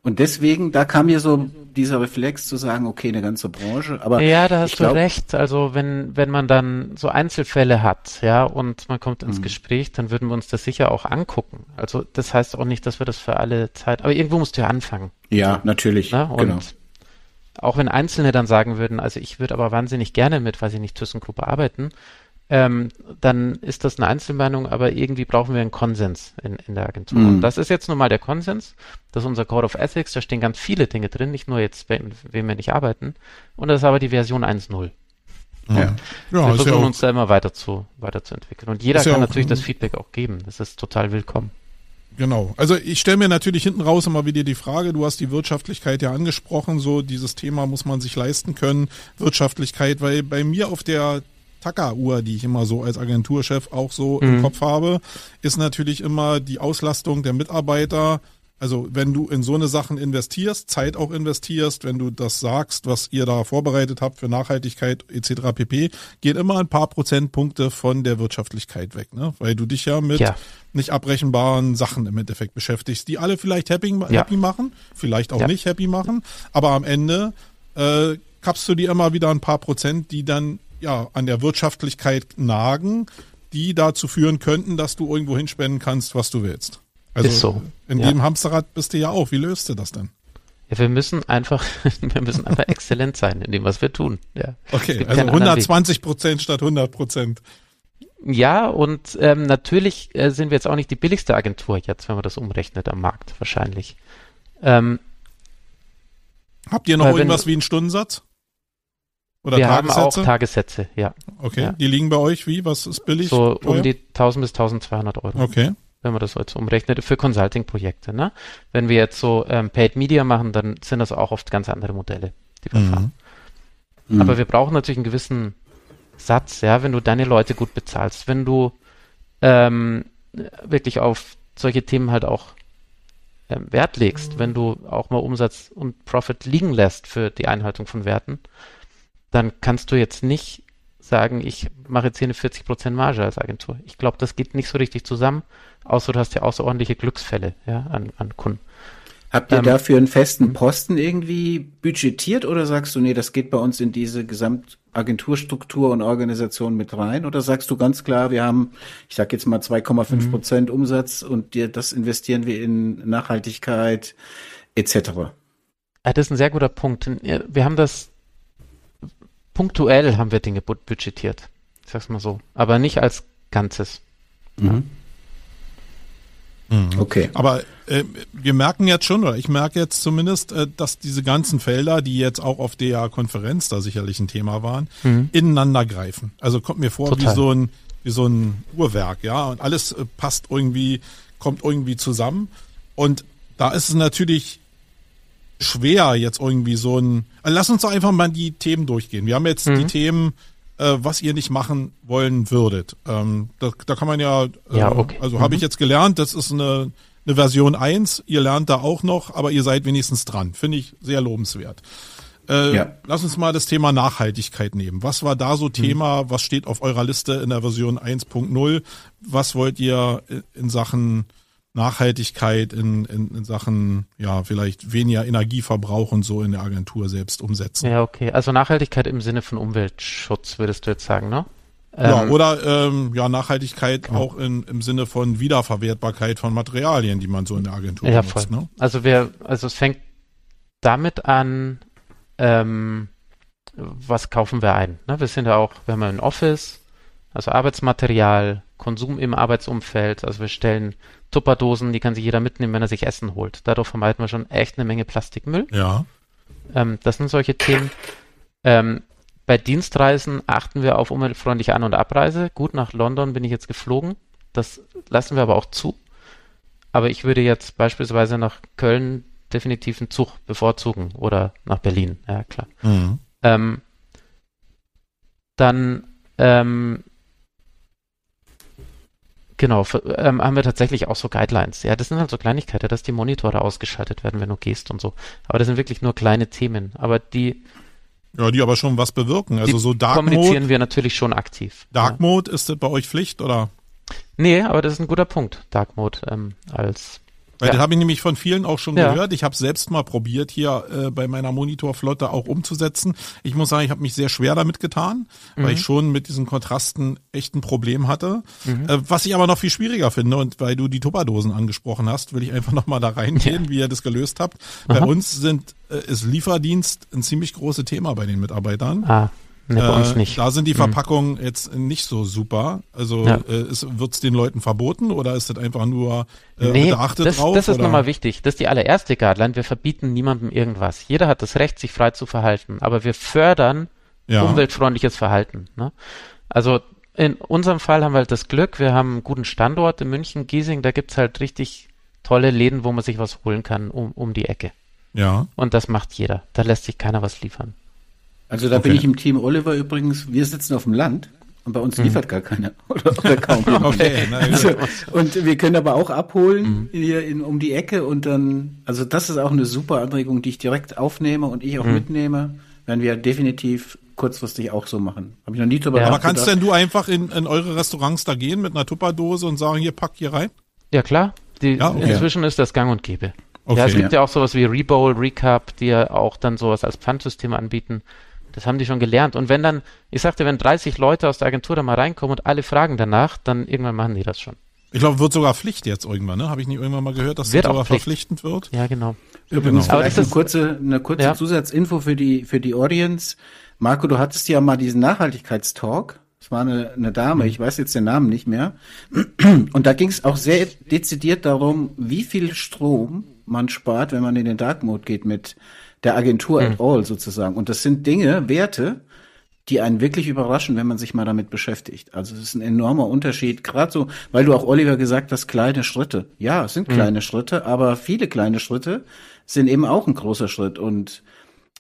Und deswegen, da kam mir so dieser Reflex zu sagen, okay, eine ganze Branche, aber. Ja, da hast du recht. Also wenn, wenn man dann so Einzelfälle hat, ja, und man kommt ins mhm. Gespräch, dann würden wir uns das sicher auch angucken. Also das heißt auch nicht, dass wir das für alle Zeit, aber irgendwo musst du ja anfangen. Ja, natürlich. Na? Und genau. auch wenn Einzelne dann sagen würden, also ich würde aber wahnsinnig gerne mit, weiß ich nicht, ThyssenKrupp arbeiten, ähm, dann ist das eine Einzelmeinung, aber irgendwie brauchen wir einen Konsens in, in der Agentur. Mhm. Und das ist jetzt nun mal der Konsens. Das ist unser Code of Ethics, da stehen ganz viele Dinge drin, nicht nur jetzt, mit wem wir nicht arbeiten. Und das ist aber die Version 1.0. Ja. ja. wir versuchen ja uns da immer weiter zu, weiterzuentwickeln. Und jeder kann natürlich das Feedback auch geben. Das ist total willkommen. Genau. Also ich stelle mir natürlich hinten raus immer wieder die Frage, du hast die Wirtschaftlichkeit ja angesprochen, so dieses Thema muss man sich leisten können, Wirtschaftlichkeit, weil bei mir auf der Tacker-Uhr, die ich immer so als Agenturchef auch so mhm. im Kopf habe, ist natürlich immer die Auslastung der Mitarbeiter. Also wenn du in so eine Sachen investierst, Zeit auch investierst, wenn du das sagst, was ihr da vorbereitet habt für Nachhaltigkeit etc. pp, gehen immer ein paar Prozentpunkte von der Wirtschaftlichkeit weg, ne? Weil du dich ja mit ja. nicht abrechenbaren Sachen im Endeffekt beschäftigst, die alle vielleicht happy, ja. happy machen, vielleicht auch ja. nicht happy machen, aber am Ende äh, kappst du dir immer wieder ein paar Prozent, die dann ja, an der Wirtschaftlichkeit nagen, die dazu führen könnten, dass du irgendwo hinspenden kannst, was du willst. Also Ist so. in ja. dem Hamsterrad bist du ja auch. Wie löst du das denn? Ja, wir müssen einfach, wir müssen einfach exzellent sein in dem, was wir tun. Ja. Okay, also 120 Prozent statt 100 Prozent. ja, und ähm, natürlich äh, sind wir jetzt auch nicht die billigste Agentur jetzt, wenn man das umrechnet am Markt, wahrscheinlich. Ähm, Habt ihr noch irgendwas wie einen Stundensatz? Oder wir Tagessätze? haben auch Tagessätze, ja. Okay, ja. die liegen bei euch wie? Was ist billig? So teuer? um die 1000 bis 1200 Euro. Okay. Wenn man das jetzt umrechnet, für Consulting-Projekte. Ne? Wenn wir jetzt so ähm, Paid Media machen, dann sind das auch oft ganz andere Modelle, die wir mhm. fahren. Mhm. Aber wir brauchen natürlich einen gewissen Satz, ja, wenn du deine Leute gut bezahlst, wenn du ähm, wirklich auf solche Themen halt auch ähm, Wert legst, wenn du auch mal Umsatz und Profit liegen lässt für die Einhaltung von Werten, dann kannst du jetzt nicht sagen, ich mache jetzt hier eine 40% Marge als Agentur. Ich glaube, das geht nicht so richtig zusammen, außer du hast ja außerordentliche Glücksfälle ja, an, an Kunden. Habt ihr ähm, dafür einen festen Posten irgendwie budgetiert oder sagst du, nee, das geht bei uns in diese Gesamtagenturstruktur und Organisation mit rein? Oder sagst du ganz klar, wir haben, ich sag jetzt mal 2,5 mhm. Prozent Umsatz und dir das investieren wir in Nachhaltigkeit etc.? Ja, das ist ein sehr guter Punkt. Wir haben das punktuell haben wir Dinge budgetiert. Ich sag's mal so. Aber nicht als Ganzes. Mhm. Mhm. Okay. Aber äh, wir merken jetzt schon, oder ich merke jetzt zumindest, äh, dass diese ganzen Felder, die jetzt auch auf der Konferenz da sicherlich ein Thema waren, mhm. ineinander greifen. Also kommt mir vor Total. wie so ein wie so ein Uhrwerk, ja, und alles äh, passt irgendwie, kommt irgendwie zusammen. Und da ist es natürlich schwer, jetzt irgendwie so ein. Also lass uns doch einfach mal die Themen durchgehen. Wir haben jetzt die mhm. Themen äh, was ihr nicht machen wollen würdet. Ähm, da, da kann man ja, äh, ja okay. also mhm. habe ich jetzt gelernt, das ist eine, eine Version 1, ihr lernt da auch noch, aber ihr seid wenigstens dran. Finde ich sehr lobenswert. Äh, ja. Lass uns mal das Thema Nachhaltigkeit nehmen. Was war da so mhm. Thema? Was steht auf eurer Liste in der Version 1.0? Was wollt ihr in Sachen Nachhaltigkeit in, in, in Sachen, ja, vielleicht weniger Energieverbrauch und so in der Agentur selbst umsetzen. Ja, okay. Also Nachhaltigkeit im Sinne von Umweltschutz, würdest du jetzt sagen, ne? Ja, ähm, oder ähm, ja, Nachhaltigkeit genau. auch in, im Sinne von Wiederverwertbarkeit von Materialien, die man so in der Agentur ja, benutzt. Voll. Ne? Also wir, also es fängt damit an, ähm, was kaufen wir ein? Ne? Wir sind ja auch, wir haben ein Office, also Arbeitsmaterial, Konsum im Arbeitsumfeld. Also wir stellen Tupperdosen, die kann sich jeder mitnehmen, wenn er sich Essen holt. Dadurch vermeiden wir schon echt eine Menge Plastikmüll. Ja. Ähm, das sind solche Themen. Ähm, bei Dienstreisen achten wir auf umweltfreundliche An- und Abreise. Gut, nach London bin ich jetzt geflogen. Das lassen wir aber auch zu. Aber ich würde jetzt beispielsweise nach Köln definitiv einen Zug bevorzugen oder nach Berlin. Ja, klar. Mhm. Ähm, dann ähm, Genau, ähm, haben wir tatsächlich auch so Guidelines. Ja, das sind halt so Kleinigkeiten, dass die Monitore ausgeschaltet werden, wenn du gehst und so. Aber das sind wirklich nur kleine Themen. Aber die. Ja, die aber schon was bewirken. Also so Dark Mode. kommunizieren wir natürlich schon aktiv. Dark ja. Mode, ist das bei euch Pflicht oder? Nee, aber das ist ein guter Punkt, Dark Mode ähm, als weil ja. das habe ich nämlich von vielen auch schon ja. gehört. Ich habe selbst mal probiert, hier äh, bei meiner Monitorflotte auch umzusetzen. Ich muss sagen, ich habe mich sehr schwer damit getan, mhm. weil ich schon mit diesen Kontrasten echt ein Problem hatte. Mhm. Äh, was ich aber noch viel schwieriger finde und weil du die Tupperdosen angesprochen hast, will ich einfach nochmal da reingehen, ja. wie ihr das gelöst habt. Aha. Bei uns sind äh, ist Lieferdienst ein ziemlich großes Thema bei den Mitarbeitern. Ah. Nee, bei uns äh, nicht. Da sind die mhm. Verpackungen mhm. jetzt nicht so super. Also ja. äh, wird es den Leuten verboten oder ist das einfach nur äh, nee, das, drauf? Das ist nochmal wichtig. Das ist die allererste Guideline. Wir verbieten niemandem irgendwas. Jeder hat das Recht, sich frei zu verhalten. Aber wir fördern ja. umweltfreundliches Verhalten. Ne? Also in unserem Fall haben wir halt das Glück, wir haben einen guten Standort in München, Giesing, da gibt's halt richtig tolle Läden, wo man sich was holen kann um, um die Ecke. Ja. Und das macht jeder. Da lässt sich keiner was liefern. Also da okay. bin ich im Team Oliver übrigens. Wir sitzen auf dem Land und bei uns mhm. liefert gar keiner oder, oder kaum. okay, also, und wir können aber auch abholen mhm. hier in, um die Ecke und dann, also das ist auch eine super Anregung, die ich direkt aufnehme und ich auch mhm. mitnehme. Werden wir definitiv kurzfristig auch so machen. Habe ich noch nie drüber ja. Aber kannst denn du einfach in, in eure Restaurants da gehen mit einer Tupperdose und sagen, hier pack hier rein? Ja klar. Die, ja, okay. Inzwischen ist das gang und gäbe. Okay. Ja, es gibt ja. ja auch sowas wie Rebowl, Recap, die ja auch dann sowas als Pfandsystem anbieten. Das haben die schon gelernt. Und wenn dann, ich sagte, wenn 30 Leute aus der Agentur da mal reinkommen und alle fragen danach, dann irgendwann machen die das schon. Ich glaube, wird sogar Pflicht jetzt irgendwann, ne? Habe ich nicht irgendwann mal gehört, dass wird das sogar verpflichtend wird? Ja, genau. Übrigens, genau. vielleicht eine kurze, eine kurze ja. Zusatzinfo für die, für die Audience. Marco, du hattest ja mal diesen Nachhaltigkeitstalk Es war eine, eine Dame, ich weiß jetzt den Namen nicht mehr. Und da ging es auch sehr dezidiert darum, wie viel Strom man spart, wenn man in den Dark Mode geht mit der Agentur mhm. at all sozusagen. Und das sind Dinge, Werte, die einen wirklich überraschen, wenn man sich mal damit beschäftigt. Also es ist ein enormer Unterschied, gerade so, weil du auch Oliver gesagt hast, kleine Schritte. Ja, es sind mhm. kleine mhm. Schritte, aber viele kleine Schritte sind eben auch ein großer Schritt und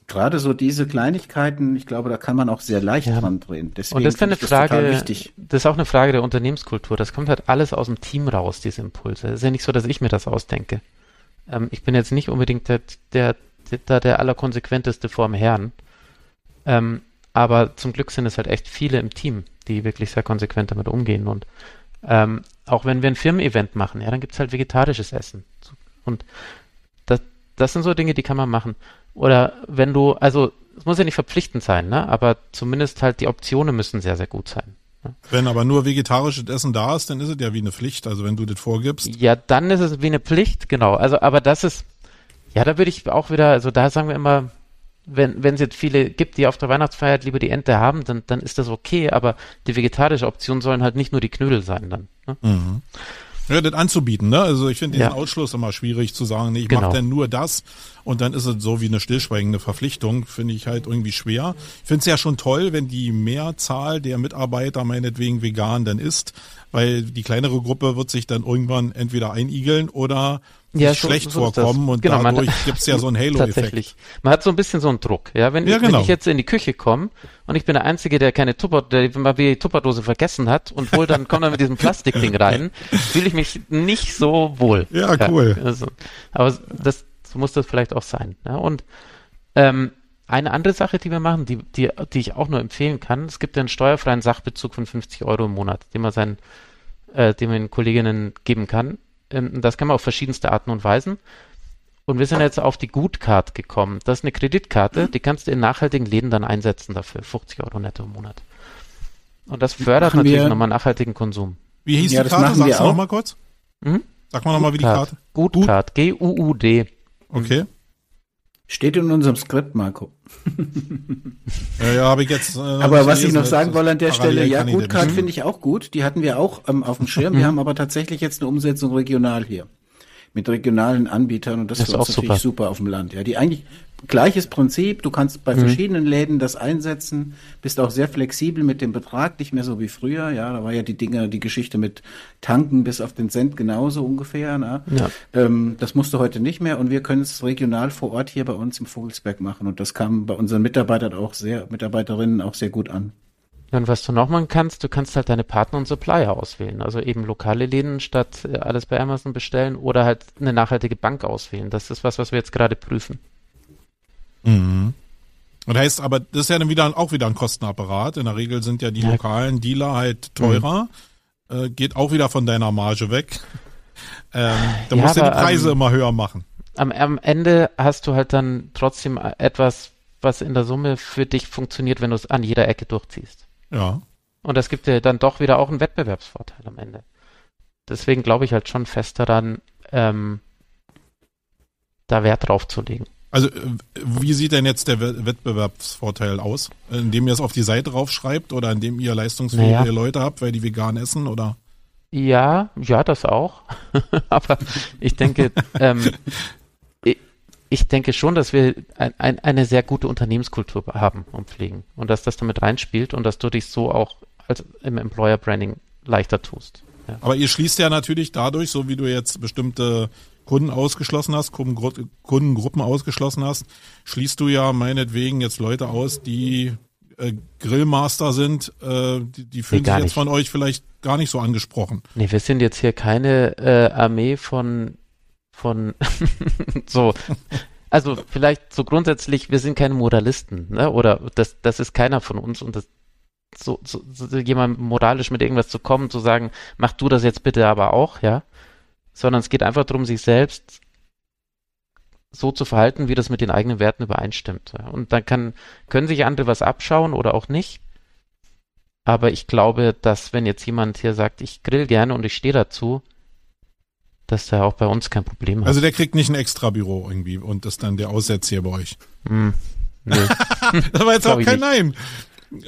gerade so diese Kleinigkeiten, ich glaube, da kann man auch sehr leicht ja. dran drehen. Deswegen und das ist eine Frage, das, das ist auch eine Frage der Unternehmenskultur. Das kommt halt alles aus dem Team raus, diese Impulse. Es ist ja nicht so, dass ich mir das ausdenke. Ähm, ich bin jetzt nicht unbedingt der, der, der, der allerkonsequenteste vorm Herrn. Ähm, aber zum Glück sind es halt echt viele im Team, die wirklich sehr konsequent damit umgehen. Und ähm, auch wenn wir ein Firmen-Event machen, ja, dann gibt's halt vegetarisches Essen. Und das, das sind so Dinge, die kann man machen. Oder wenn du, also es muss ja nicht verpflichtend sein, ne? aber zumindest halt die Optionen müssen sehr, sehr gut sein. Ne? Wenn aber nur vegetarisches Essen da ist, dann ist es ja wie eine Pflicht, also wenn du das vorgibst. Ja, dann ist es wie eine Pflicht, genau. Also, aber das ist, ja, da würde ich auch wieder, also da sagen wir immer, wenn wenn es jetzt viele gibt, die auf der Weihnachtsfeier lieber die Ente haben, dann, dann ist das okay, aber die vegetarische Option sollen halt nicht nur die Knödel sein dann. Ne? Mhm. Ja, das anzubieten, ne? Also ich finde den ja. Ausschluss immer schwierig zu sagen, nee, ich genau. mache denn nur das und dann ist es so wie eine stillschweigende Verpflichtung, finde ich halt irgendwie schwer. Ich finde es ja schon toll, wenn die Mehrzahl der Mitarbeiter meinetwegen vegan dann ist, weil die kleinere Gruppe wird sich dann irgendwann entweder einigeln oder ja, so, schlecht so vorkommen und genau, dadurch man, gibt's ja so einen Halo-Effekt. Tatsächlich. Man hat so ein bisschen so einen Druck. Ja, wenn, ja, ich, genau. wenn ich jetzt in die Küche komme und ich bin der Einzige, der keine Tupper, der mal die Tupperdose vergessen hat und wohl dann kommt er mit diesem Plastikding rein, fühle ich mich nicht so wohl. Ja, cool. Ja, also, aber das so muss das vielleicht auch sein. Ja, und ähm, eine andere Sache, die wir machen, die, die, die ich auch nur empfehlen kann, es gibt einen steuerfreien Sachbezug von 50 Euro im Monat, den man seinen, äh, den man den Kolleginnen geben kann. Ähm, das kann man auf verschiedenste Arten und Weisen. Und wir sind jetzt auf die Gutcard gekommen. Das ist eine Kreditkarte, die kannst du in nachhaltigen Läden dann einsetzen dafür. 50 Euro netto im Monat. Und das fördert machen natürlich nochmal nachhaltigen Konsum. Wie hieß ja, die Karte? Sagst du nochmal kurz? Hm? Sag mal nochmal, wie die Karte. Gutcard. G-U-U-D. Okay. Steht in unserem Skript, Marco. ja, ja habe ich jetzt. Äh, aber was ich noch sagen wollte an der Stelle, ja, Gutcard finde ich auch gut. Die hatten wir auch ähm, auf dem Schirm. Wir haben aber tatsächlich jetzt eine Umsetzung regional hier mit regionalen Anbietern und das, das ist auch natürlich super. super auf dem Land. Ja, die eigentlich gleiches Prinzip. Du kannst bei mhm. verschiedenen Läden das einsetzen, bist auch sehr flexibel mit dem Betrag, nicht mehr so wie früher. Ja, da war ja die Dinge, die Geschichte mit Tanken bis auf den Cent genauso ungefähr. Ne? Ja. Ähm, das musst du heute nicht mehr und wir können es regional vor Ort hier bei uns im Vogelsberg machen und das kam bei unseren Mitarbeitern auch sehr, Mitarbeiterinnen auch sehr gut an. Und was du noch machen kannst, du kannst halt deine Partner und Supplier auswählen. Also eben lokale Läden statt äh, alles bei Amazon bestellen oder halt eine nachhaltige Bank auswählen. Das ist was, was wir jetzt gerade prüfen. Mhm. Und heißt aber, das ist ja dann wieder auch wieder ein Kostenapparat. In der Regel sind ja die ja. lokalen Dealer halt teurer. Mhm. Äh, geht auch wieder von deiner Marge weg. Ähm, da ja, musst du die Preise ähm, immer höher machen. Am, am Ende hast du halt dann trotzdem etwas, was in der Summe für dich funktioniert, wenn du es an jeder Ecke durchziehst. Ja. Und das gibt dir dann doch wieder auch einen Wettbewerbsvorteil am Ende. Deswegen glaube ich halt schon fest daran, ähm, da Wert drauf zu legen. Also wie sieht denn jetzt der Wettbewerbsvorteil aus? Indem ihr es auf die Seite draufschreibt oder indem ihr leistungsfähige naja. Leute habt, weil die vegan essen oder? Ja, ja, das auch. Aber ich denke, ähm, ich denke schon, dass wir ein, ein, eine sehr gute Unternehmenskultur haben und pflegen und dass das damit reinspielt und dass du dich so auch als im Employer Branding leichter tust. Ja. Aber ihr schließt ja natürlich dadurch, so wie du jetzt bestimmte Kunden ausgeschlossen hast, Kundengruppen ausgeschlossen hast, schließt du ja meinetwegen jetzt Leute aus, die äh, Grillmaster sind, äh, die, die fühlen nee, sich jetzt nicht. von euch vielleicht gar nicht so angesprochen. Nee, wir sind jetzt hier keine äh, Armee von von so. Also vielleicht so grundsätzlich, wir sind keine Moralisten, ne? Oder das, das ist keiner von uns und das so, so, so jemand moralisch mit irgendwas zu kommen, zu sagen, mach du das jetzt bitte aber auch, ja. Sondern es geht einfach darum, sich selbst so zu verhalten, wie das mit den eigenen Werten übereinstimmt. Ja? Und dann kann, können sich andere was abschauen oder auch nicht. Aber ich glaube, dass wenn jetzt jemand hier sagt, ich grill gerne und ich stehe dazu, dass der auch bei uns kein Problem hat. Also der kriegt nicht ein extra Büro irgendwie und ist dann der Aussetzer hier bei euch. Mm, nee. das war jetzt auch kein Nein. Nee.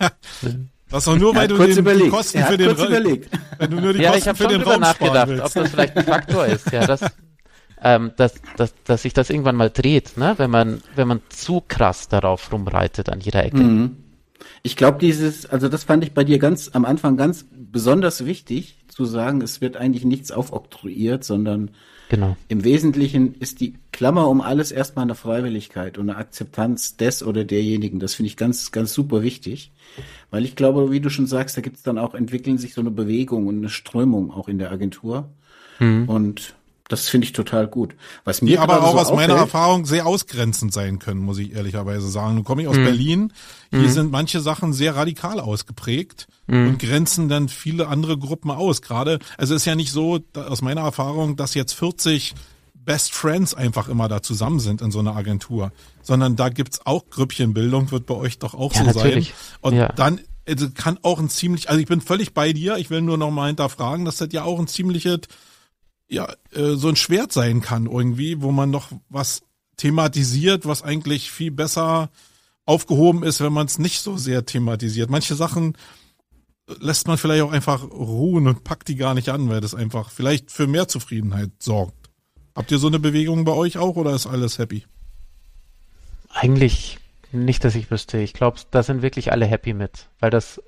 Was Das ist doch nur, weil du kurz den, die überlegt. Kosten für den überlegt. wenn du nur die Ja, ich Kosten habe für schon den drüber nachgedacht, willst. ob das vielleicht ein Faktor ist, ja, dass, ähm, dass, dass, dass sich das irgendwann mal dreht, ne? wenn man, wenn man zu krass darauf rumreitet an jeder Ecke. Mhm. Ich glaube, dieses, also das fand ich bei dir ganz am Anfang ganz besonders wichtig, zu sagen, es wird eigentlich nichts aufoktroyiert, sondern Genau. im Wesentlichen ist die Klammer um alles erstmal eine Freiwilligkeit und eine Akzeptanz des oder derjenigen. Das finde ich ganz, ganz super wichtig. Weil ich glaube, wie du schon sagst, da gibt es dann auch, entwickeln sich so eine Bewegung und eine Strömung auch in der Agentur. Und das finde ich total gut. Was mir die aber auch so aus meiner Erfahrung sehr ausgrenzend sein können, muss ich ehrlicherweise sagen. Nun komme ich aus Mhm. Berlin. Hier sind manche Sachen sehr radikal ausgeprägt Mhm. und grenzen dann viele andere Gruppen aus. Gerade, also es ist ja nicht so, da, aus meiner Erfahrung, dass jetzt 40 Best Friends einfach immer da zusammen sind in so einer Agentur, sondern da gibt's auch Grüppchenbildung, wird bei euch doch auch Ja, so natürlich. sein. Und Ja. dann also kann auch ein ziemlich, also ich bin völlig bei dir, ich will nur noch mal hinterfragen, dass das ja auch ein ziemliches ja, äh, so ein Schwert sein kann irgendwie, wo man noch was thematisiert, was eigentlich viel besser aufgehoben ist, wenn man es nicht so sehr thematisiert. Manche Sachen lässt man vielleicht auch einfach ruhen und packt die gar nicht an, weil das einfach vielleicht für mehr Zufriedenheit sorgt. Habt ihr so eine Bewegung bei euch auch oder ist alles happy? Eigentlich nicht, dass ich wüsste. Ich glaube, da sind wirklich alle happy mit, weil das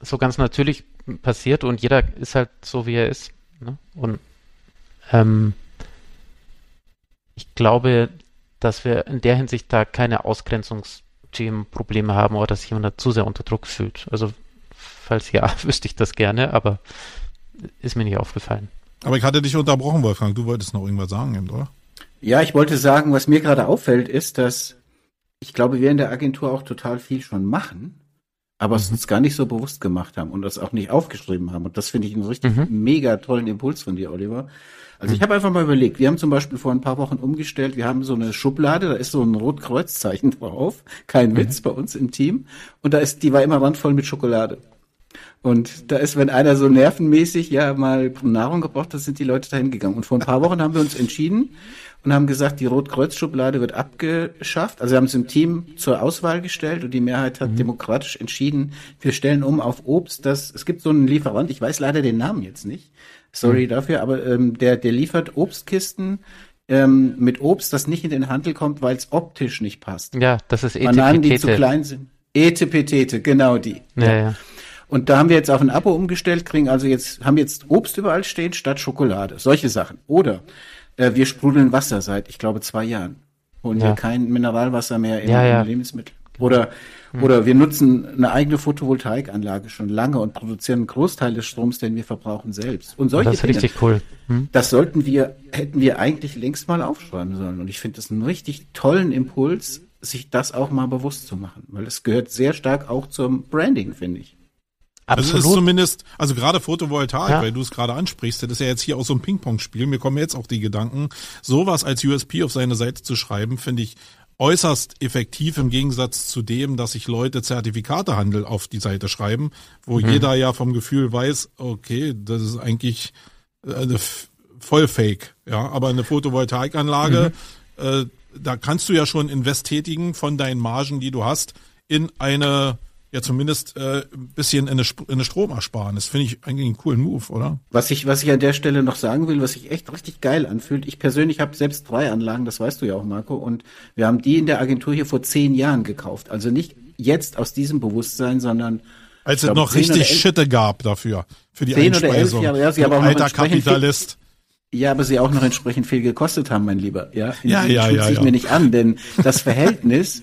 so ganz natürlich passiert und jeder ist halt so, wie er ist. Ne? Und ähm, ich glaube, dass wir in der Hinsicht da keine Ausgrenzungsthemenprobleme haben oder dass jemand da zu sehr unter Druck fühlt. Also, falls ja, wüsste ich das gerne, aber ist mir nicht aufgefallen. Aber ich hatte dich unterbrochen, Wolfgang. Du wolltest noch irgendwas sagen, eben, oder? Ja, ich wollte sagen, was mir gerade auffällt, ist, dass ich glaube, wir in der Agentur auch total viel schon machen, aber es uns gar nicht so bewusst gemacht haben und das auch nicht aufgeschrieben haben. Und das finde ich einen richtig Mhm. mega tollen Impuls von dir, Oliver. Also ich habe einfach mal überlegt, wir haben zum Beispiel vor ein paar Wochen umgestellt, wir haben so eine Schublade, da ist so ein Rotkreuzeichen drauf, kein Witz bei uns im Team. Und da ist, die war immer randvoll mit Schokolade. Und da ist, wenn einer so nervenmäßig ja mal Nahrung gebraucht hat, sind die Leute dahin gegangen. Und vor ein paar Wochen haben wir uns entschieden und haben gesagt, die Rotkreuz-Schublade wird abgeschafft. Also wir haben es im Team zur Auswahl gestellt und die Mehrheit hat demokratisch entschieden, wir stellen um auf Obst. Das, es gibt so einen Lieferant, ich weiß leider den Namen jetzt nicht. Sorry dafür, aber ähm, der, der liefert Obstkisten ähm, mit Obst, das nicht in den Handel kommt, weil es optisch nicht passt. Ja, das ist Bananen, die zu Etepetete. klein sind. Etepetete, genau die. Ja, ja. Und da haben wir jetzt auf ein Abo umgestellt, kriegen also jetzt, haben jetzt Obst überall stehen statt Schokolade. Solche Sachen. Oder äh, wir sprudeln Wasser seit, ich glaube, zwei Jahren. Holen Ja. wir kein Mineralwasser mehr in, Ja, ja. in Lebensmittel. Oder, oder wir nutzen eine eigene Photovoltaikanlage schon lange und produzieren einen Großteil des Stroms, den wir verbrauchen selbst. Und solche Das ist Dinge, richtig cool. Hm? das sollten wir, hätten wir eigentlich längst mal aufschreiben sollen. Und ich finde das einen richtig tollen Impuls, sich das auch mal bewusst zu machen. Weil es gehört sehr stark auch zum Branding, finde ich. Also es ist Absolut. zumindest, also gerade Photovoltaik, Ja. weil du es gerade ansprichst, das ist ja jetzt hier auch so ein Ping-Pong-Spiel. Mir kommen jetzt auch die Gedanken, sowas als USP auf seine Seite zu schreiben, finde ich äußerst effektiv im Gegensatz zu dem, dass sich Leute Zertifikatehandel auf die Seite schreiben, wo Mhm. jeder ja vom Gefühl weiß, okay, das ist eigentlich äh, eine voll Fake, ja, aber eine Photovoltaikanlage, Mhm. äh, da kannst du ja schon Invest tätigen von deinen Margen, die du hast, in eine ja zumindest äh, ein bisschen in eine, in eine Stromersparnis. Finde ich eigentlich einen coolen Move, oder? Was ich, was ich an der Stelle noch sagen will, was sich echt richtig geil anfühlt. Ich persönlich habe selbst drei Anlagen, das weißt du ja auch, Marco, und wir haben die in der Agentur hier vor zehn Jahren gekauft. Also nicht jetzt aus diesem Bewusstsein, sondern Als es glaube, noch richtig elf- Schitte gab dafür, für die Zehn oder elf Einspeisung. Jahre, ja, sie aber auch noch alter Kapitalist. Ja, aber sie auch noch entsprechend viel gekostet haben, mein Lieber. Ja, Ja, ja, Schutz ja, ich ja. mir nicht an, denn das Verhältnis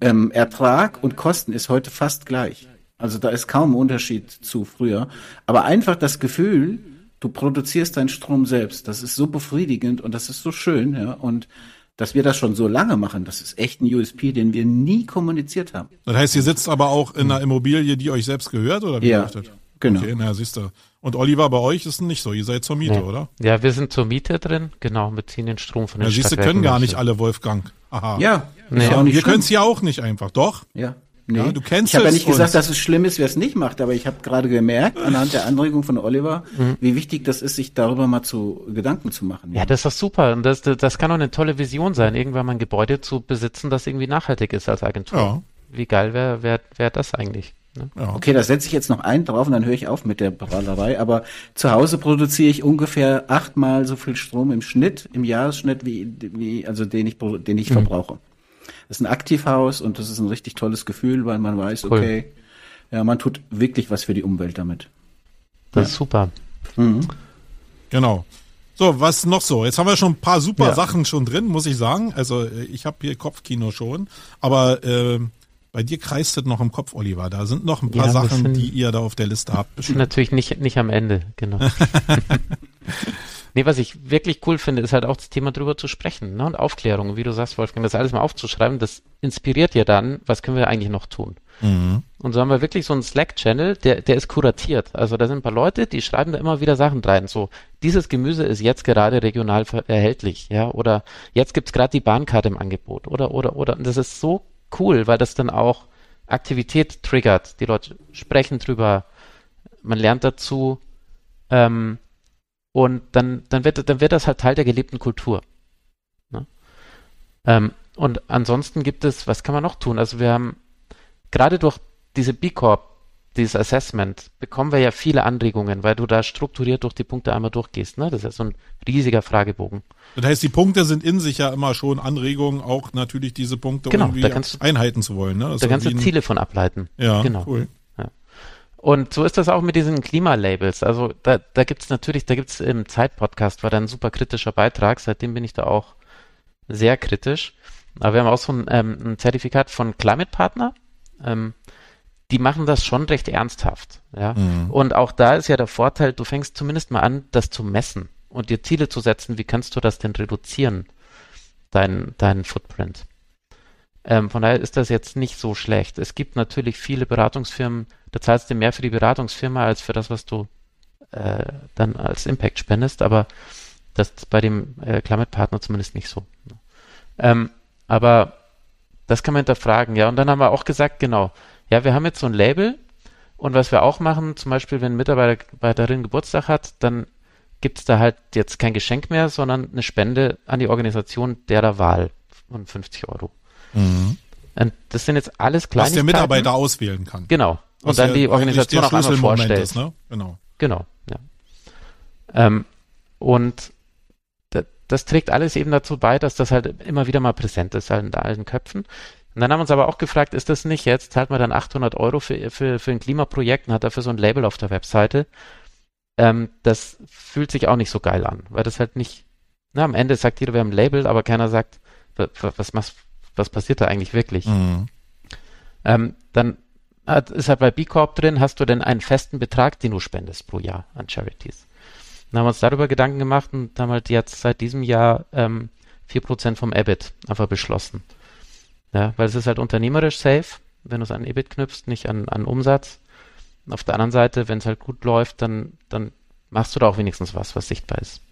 ähm, Ertrag und Kosten ist heute fast gleich. Also da ist kaum Unterschied zu früher. Aber einfach das Gefühl, du produzierst deinen Strom selbst, das ist so befriedigend und das ist so schön, ja. Und dass wir das schon so lange machen, das ist echt ein USP, den wir nie kommuniziert haben. Das heißt, ihr sitzt aber auch in einer Immobilie, die euch selbst gehört, oder wie Ja, läuft das? genau. Okay, na, siehst du. Und Oliver, bei euch ist es nicht so. Ihr seid zur Miete, Nee. oder? Ja, wir sind zur Miete drin, genau, beziehen den Strom von den Ja, siehst du, Stadtwerken können gar nicht alle Wolfgang. Aha. Ja, Nee. ja auch nicht wir können es ja auch nicht einfach, doch? Ja. Nee. Ja, du kennst ich habe ja nicht gesagt, dass es schlimm ist, wer es nicht macht, aber ich habe gerade gemerkt, anhand der Anregung von Oliver, Mhm. wie wichtig das ist, sich darüber mal zu Gedanken zu machen. Ja, das ist doch super. Und das, das kann doch eine tolle Vision sein, irgendwann mal ein Gebäude zu besitzen, das irgendwie nachhaltig ist als Agentur. Ja. Wie geil wäre wär, wär das eigentlich? Ne? Ja. Okay, da setze ich jetzt noch einen drauf und dann höre ich auf mit der Prahlerei. Aber zu Hause produziere ich ungefähr achtmal so viel Strom im Schnitt, im Jahresschnitt, wie, wie also den ich, den ich mhm. verbrauche. Das ist ein Aktivhaus und das ist ein richtig tolles Gefühl, weil man weiß, cool. okay, ja, man tut wirklich was für die Umwelt damit. Das ja. ist super. Mhm. Genau. So, was noch so? Jetzt haben wir schon ein paar super ja. Sachen schon drin, muss ich sagen. Also äh, ich habe hier Kopfkino schon, aber äh, bei dir kreist es noch im Kopf, Oliver. Da sind noch ein paar ja, Sachen, sind, die ihr da auf der Liste habt. Bestimmt. Natürlich nicht, nicht am Ende, genau. nee, was ich wirklich cool finde, ist halt auch das Thema drüber zu sprechen ne? und Aufklärung. Wie du sagst, Wolfgang, das alles mal aufzuschreiben, das inspiriert ja dann, was können wir eigentlich noch tun. Mhm. Und so haben wir wirklich so einen Slack-Channel, der, der ist kuratiert. Also da sind ein paar Leute, die schreiben da immer wieder Sachen rein. So, dieses Gemüse ist jetzt gerade regional erhältlich, ja, oder jetzt gibt's gerade die Bahnkarte im Angebot, oder, oder, oder. Und das ist so cool, weil das dann auch Aktivität triggert. Die Leute sprechen drüber, man lernt dazu, ähm, und dann, dann wird, dann wird das halt Teil der gelebten Kultur. Ne? Ähm, und ansonsten gibt es, was kann man noch tun? Also wir haben gerade durch diese B Corp, dieses Assessment, bekommen wir ja viele Anregungen, weil du da strukturiert durch die Punkte einmal durchgehst. Ne? Das ist ja so ein riesiger Fragebogen. Das heißt, die Punkte sind in sich ja immer schon Anregungen, auch natürlich diese Punkte genau, irgendwie du, einhalten zu wollen. Ne? da kannst du Ziele von ableiten. Ja, genau. cool. Ja. Und so ist das auch mit diesen Klimalabels. Also da, da gibt es natürlich, da gibt es im Zeit-Podcast, war da ein super kritischer Beitrag, seitdem bin ich da auch sehr kritisch. Aber wir haben auch so ein, ähm, ein Zertifikat von Climate Partner ähm, die machen das schon recht ernsthaft. Ja? Mhm. Und auch da ist ja der Vorteil, du fängst zumindest mal an, das zu messen und dir Ziele zu setzen, wie kannst du das denn reduzieren, dein, deinen Footprint. Ähm, von daher ist das jetzt nicht so schlecht. Es gibt natürlich viele Beratungsfirmen, da zahlst du mehr für die Beratungsfirma als für das, was du äh, dann als Impact spendest, aber das ist bei dem äh, Climate Partner zumindest nicht so. Ähm, aber das kann man hinterfragen, ja. Und dann haben wir auch gesagt, genau, ja, wir haben jetzt so ein Label und was wir auch machen, zum Beispiel, wenn ein Mitarbeiterin Geburtstag hat, dann gibt es da halt jetzt kein Geschenk mehr, sondern eine Spende an die Organisation derer Wahl von 50 Euro. Mhm. Und das sind jetzt alles kleine. Was der Mitarbeiter auswählen kann. Genau. Und Was dann die Organisation auch einmal vorstellt. Ist, ne? Genau. Genau, ja. Ähm, und das trägt alles eben dazu bei, dass das halt immer wieder mal präsent ist halt in allen Köpfen. Und dann haben wir uns aber auch gefragt, ist das nicht jetzt, zahlt man dann 800 Euro für, für, für ein Klimaprojekt und hat dafür so ein Label auf der Webseite. Ähm, das fühlt sich auch nicht so geil an, weil das halt nicht, na, am Ende sagt jeder, wir haben ein Label, aber keiner sagt, was, was, was passiert da eigentlich wirklich? Mhm. Ähm, dann hat, ist halt bei B Corp drin, hast du denn einen festen Betrag, den du spendest pro Jahr an Charities? Dann haben wir uns darüber Gedanken gemacht und haben halt jetzt seit diesem Jahr ähm, 4% vom EBIT einfach beschlossen. Ja, weil es ist halt unternehmerisch safe, wenn du es an EBIT knüpfst, nicht an, an Umsatz. Auf der anderen Seite, wenn es halt gut läuft, dann, dann machst du da auch wenigstens was, was sichtbar ist.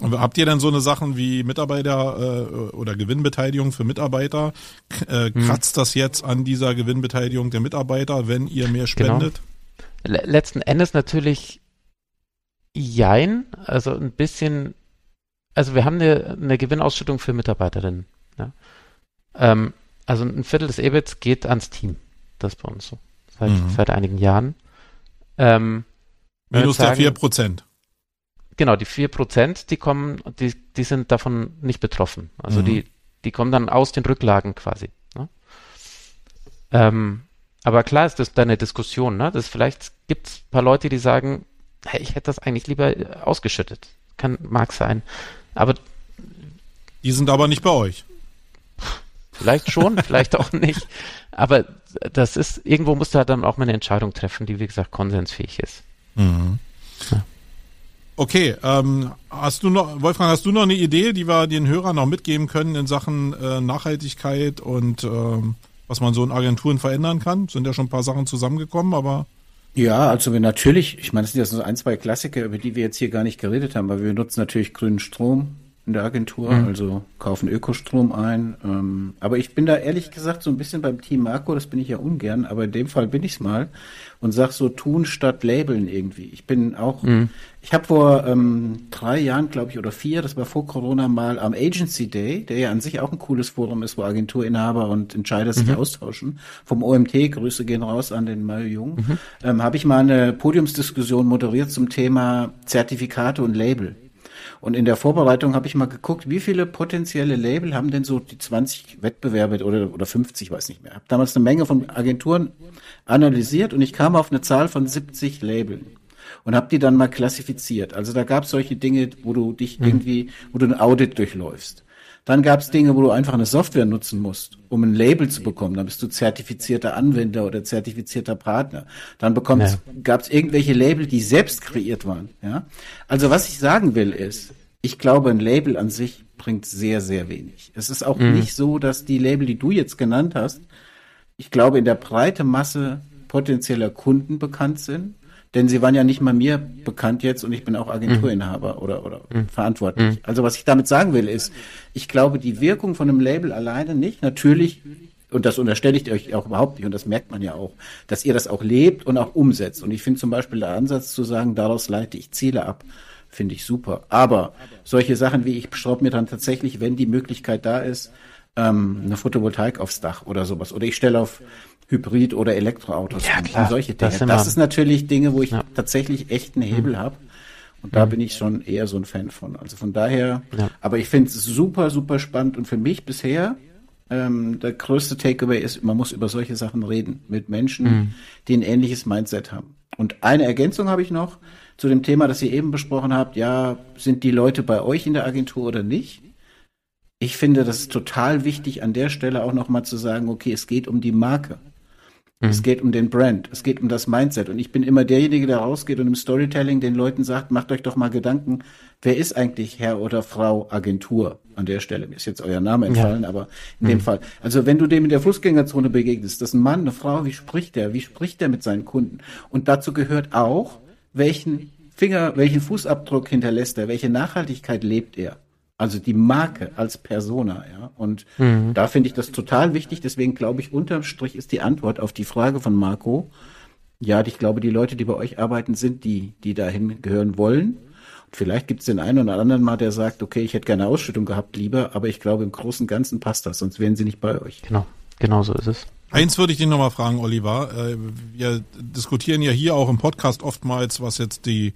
Und habt ihr denn so eine Sachen wie Mitarbeiter äh, oder Gewinnbeteiligung für Mitarbeiter? Äh, hm. kratzt hm. das jetzt an dieser Gewinnbeteiligung der Mitarbeiter, wenn ihr mehr genau. spendet? Genau. Letzten Endes natürlich Jein, also ein bisschen, also wir haben eine, eine Gewinnausschüttung für Mitarbeiterinnen. Ja. Ähm, also ein Viertel des EBITs geht ans Team. Das ist bei uns so. Seit, mhm. seit einigen Jahren. Ähm, Minus sagen, der 4 Prozent. Genau, die 4 Prozent, die kommen, die, die sind davon nicht betroffen. Also mhm. die, die kommen dann aus den Rücklagen quasi. Ne? Ähm, aber klar ist das deine Diskussion, ne? Das vielleicht gibt es ein paar Leute, die sagen, hey, ich hätte das eigentlich lieber äh, ausgeschüttet. Kann, mag sein. Aber. Die sind aber nicht bei euch. Vielleicht schon, vielleicht auch nicht. Aber das ist, irgendwo musst du halt dann auch mal eine Entscheidung treffen, die, wie gesagt, konsensfähig ist. Mhm. Ja. Okay, ähm, hast du noch, Wolfgang, hast du noch eine Idee, die wir den Hörern noch mitgeben können in Sachen äh, Nachhaltigkeit und ähm, was man so in Agenturen verändern kann? Sind ja schon ein paar Sachen zusammengekommen, aber ja, also wir natürlich, ich meine, das sind ja so ein, zwei Klassiker, über die wir jetzt hier gar nicht geredet haben, aber wir nutzen natürlich grünen Strom, in der Agentur, mhm. also kaufen Ökostrom ein. Ähm, aber ich bin da ehrlich gesagt so ein bisschen beim Team Marco, das bin ich ja ungern, aber in dem Fall bin ich's mal und sag so tun statt labeln irgendwie. Ich bin auch, mhm. ich habe vor ähm, drei Jahren, glaube ich, oder vier, das war vor Corona mal am Agency Day, der ja an sich auch ein cooles Forum ist, wo Agenturinhaber und Entscheider sich mhm. austauschen. Vom OMT, Grüße gehen raus an den Mario Jung, mhm. ähm, habe ich mal eine Podiumsdiskussion moderiert zum Thema Zertifikate und Label. Und in der Vorbereitung habe ich mal geguckt, wie viele potenzielle Label haben denn so die 20 Wettbewerbe oder, oder 50, weiß nicht mehr. Habe damals eine Menge von Agenturen analysiert und ich kam auf eine Zahl von 70 Labeln und habe die dann mal klassifiziert. Also da gab es solche Dinge, wo du dich mhm. irgendwie, wo du ein Audit durchläufst. Dann gab es Dinge, wo du einfach eine Software nutzen musst, um ein Label zu bekommen. Dann bist du zertifizierter Anwender oder zertifizierter Partner. Dann ja. gab es irgendwelche Label, die selbst kreiert waren. Ja? Also was ich sagen will ist, ich glaube, ein Label an sich bringt sehr, sehr wenig. Es ist auch mhm. nicht so, dass die Label, die du jetzt genannt hast, ich glaube, in der breite Masse potenzieller Kunden bekannt sind. Denn sie waren ja nicht mal mir bekannt jetzt und ich bin auch Agenturinhaber mhm. oder, oder mhm. verantwortlich. Mhm. Also was ich damit sagen will ist, ich glaube, die Wirkung von einem Label alleine nicht. Natürlich, und das unterstelle ich euch auch überhaupt nicht, und das merkt man ja auch, dass ihr das auch lebt und auch umsetzt. Und ich finde zum Beispiel der Ansatz zu sagen, daraus leite ich Ziele ab, finde ich super. Aber solche Sachen wie ich schraube mir dann tatsächlich, wenn die Möglichkeit da ist, ähm, eine Photovoltaik aufs Dach oder sowas. Oder ich stelle auf Hybrid- oder Elektroautos ja, klar, solche Dinge. Das, das ist natürlich Dinge, wo ich ja. tatsächlich echt einen Hebel mhm. habe. Und da mhm. bin ich schon eher so ein Fan von. Also von daher, ja. aber ich finde es super, super spannend. Und für mich bisher, ähm, der größte Takeaway ist, man muss über solche Sachen reden mit Menschen, mhm. die ein ähnliches Mindset haben. Und eine Ergänzung habe ich noch zu dem Thema, das ihr eben besprochen habt. Ja, sind die Leute bei euch in der Agentur oder nicht? Ich finde, das ist total wichtig, an der Stelle auch nochmal zu sagen, okay, es geht um die Marke. Mhm. Es geht um den Brand, es geht um das Mindset. Und ich bin immer derjenige, der rausgeht und im Storytelling den Leuten sagt, macht euch doch mal Gedanken, wer ist eigentlich Herr oder Frau Agentur an der Stelle? Mir ist jetzt euer Name entfallen, ja. aber in mhm. dem Fall. Also wenn du dem in der Fußgängerzone begegnest, das ist ein Mann, eine Frau, wie spricht der? Wie spricht der mit seinen Kunden? Und dazu gehört auch, welchen Finger, welchen Fußabdruck hinterlässt er? Welche Nachhaltigkeit lebt er? Also die Marke als Persona, ja. Und mhm. da finde ich das total wichtig. Deswegen glaube ich, unterm Strich ist die Antwort auf die Frage von Marco. Ja, ich glaube, die Leute, die bei euch arbeiten, sind die, die dahin gehören wollen. Und vielleicht gibt es den einen oder anderen mal, der sagt, okay, ich hätte gerne Ausschüttung gehabt lieber, aber ich glaube, im Großen und Ganzen passt das, sonst wären sie nicht bei euch. Genau, genau so ist es. Eins würde ich dich nochmal fragen, Oliver. Äh, wir diskutieren ja hier auch im Podcast oftmals, was jetzt die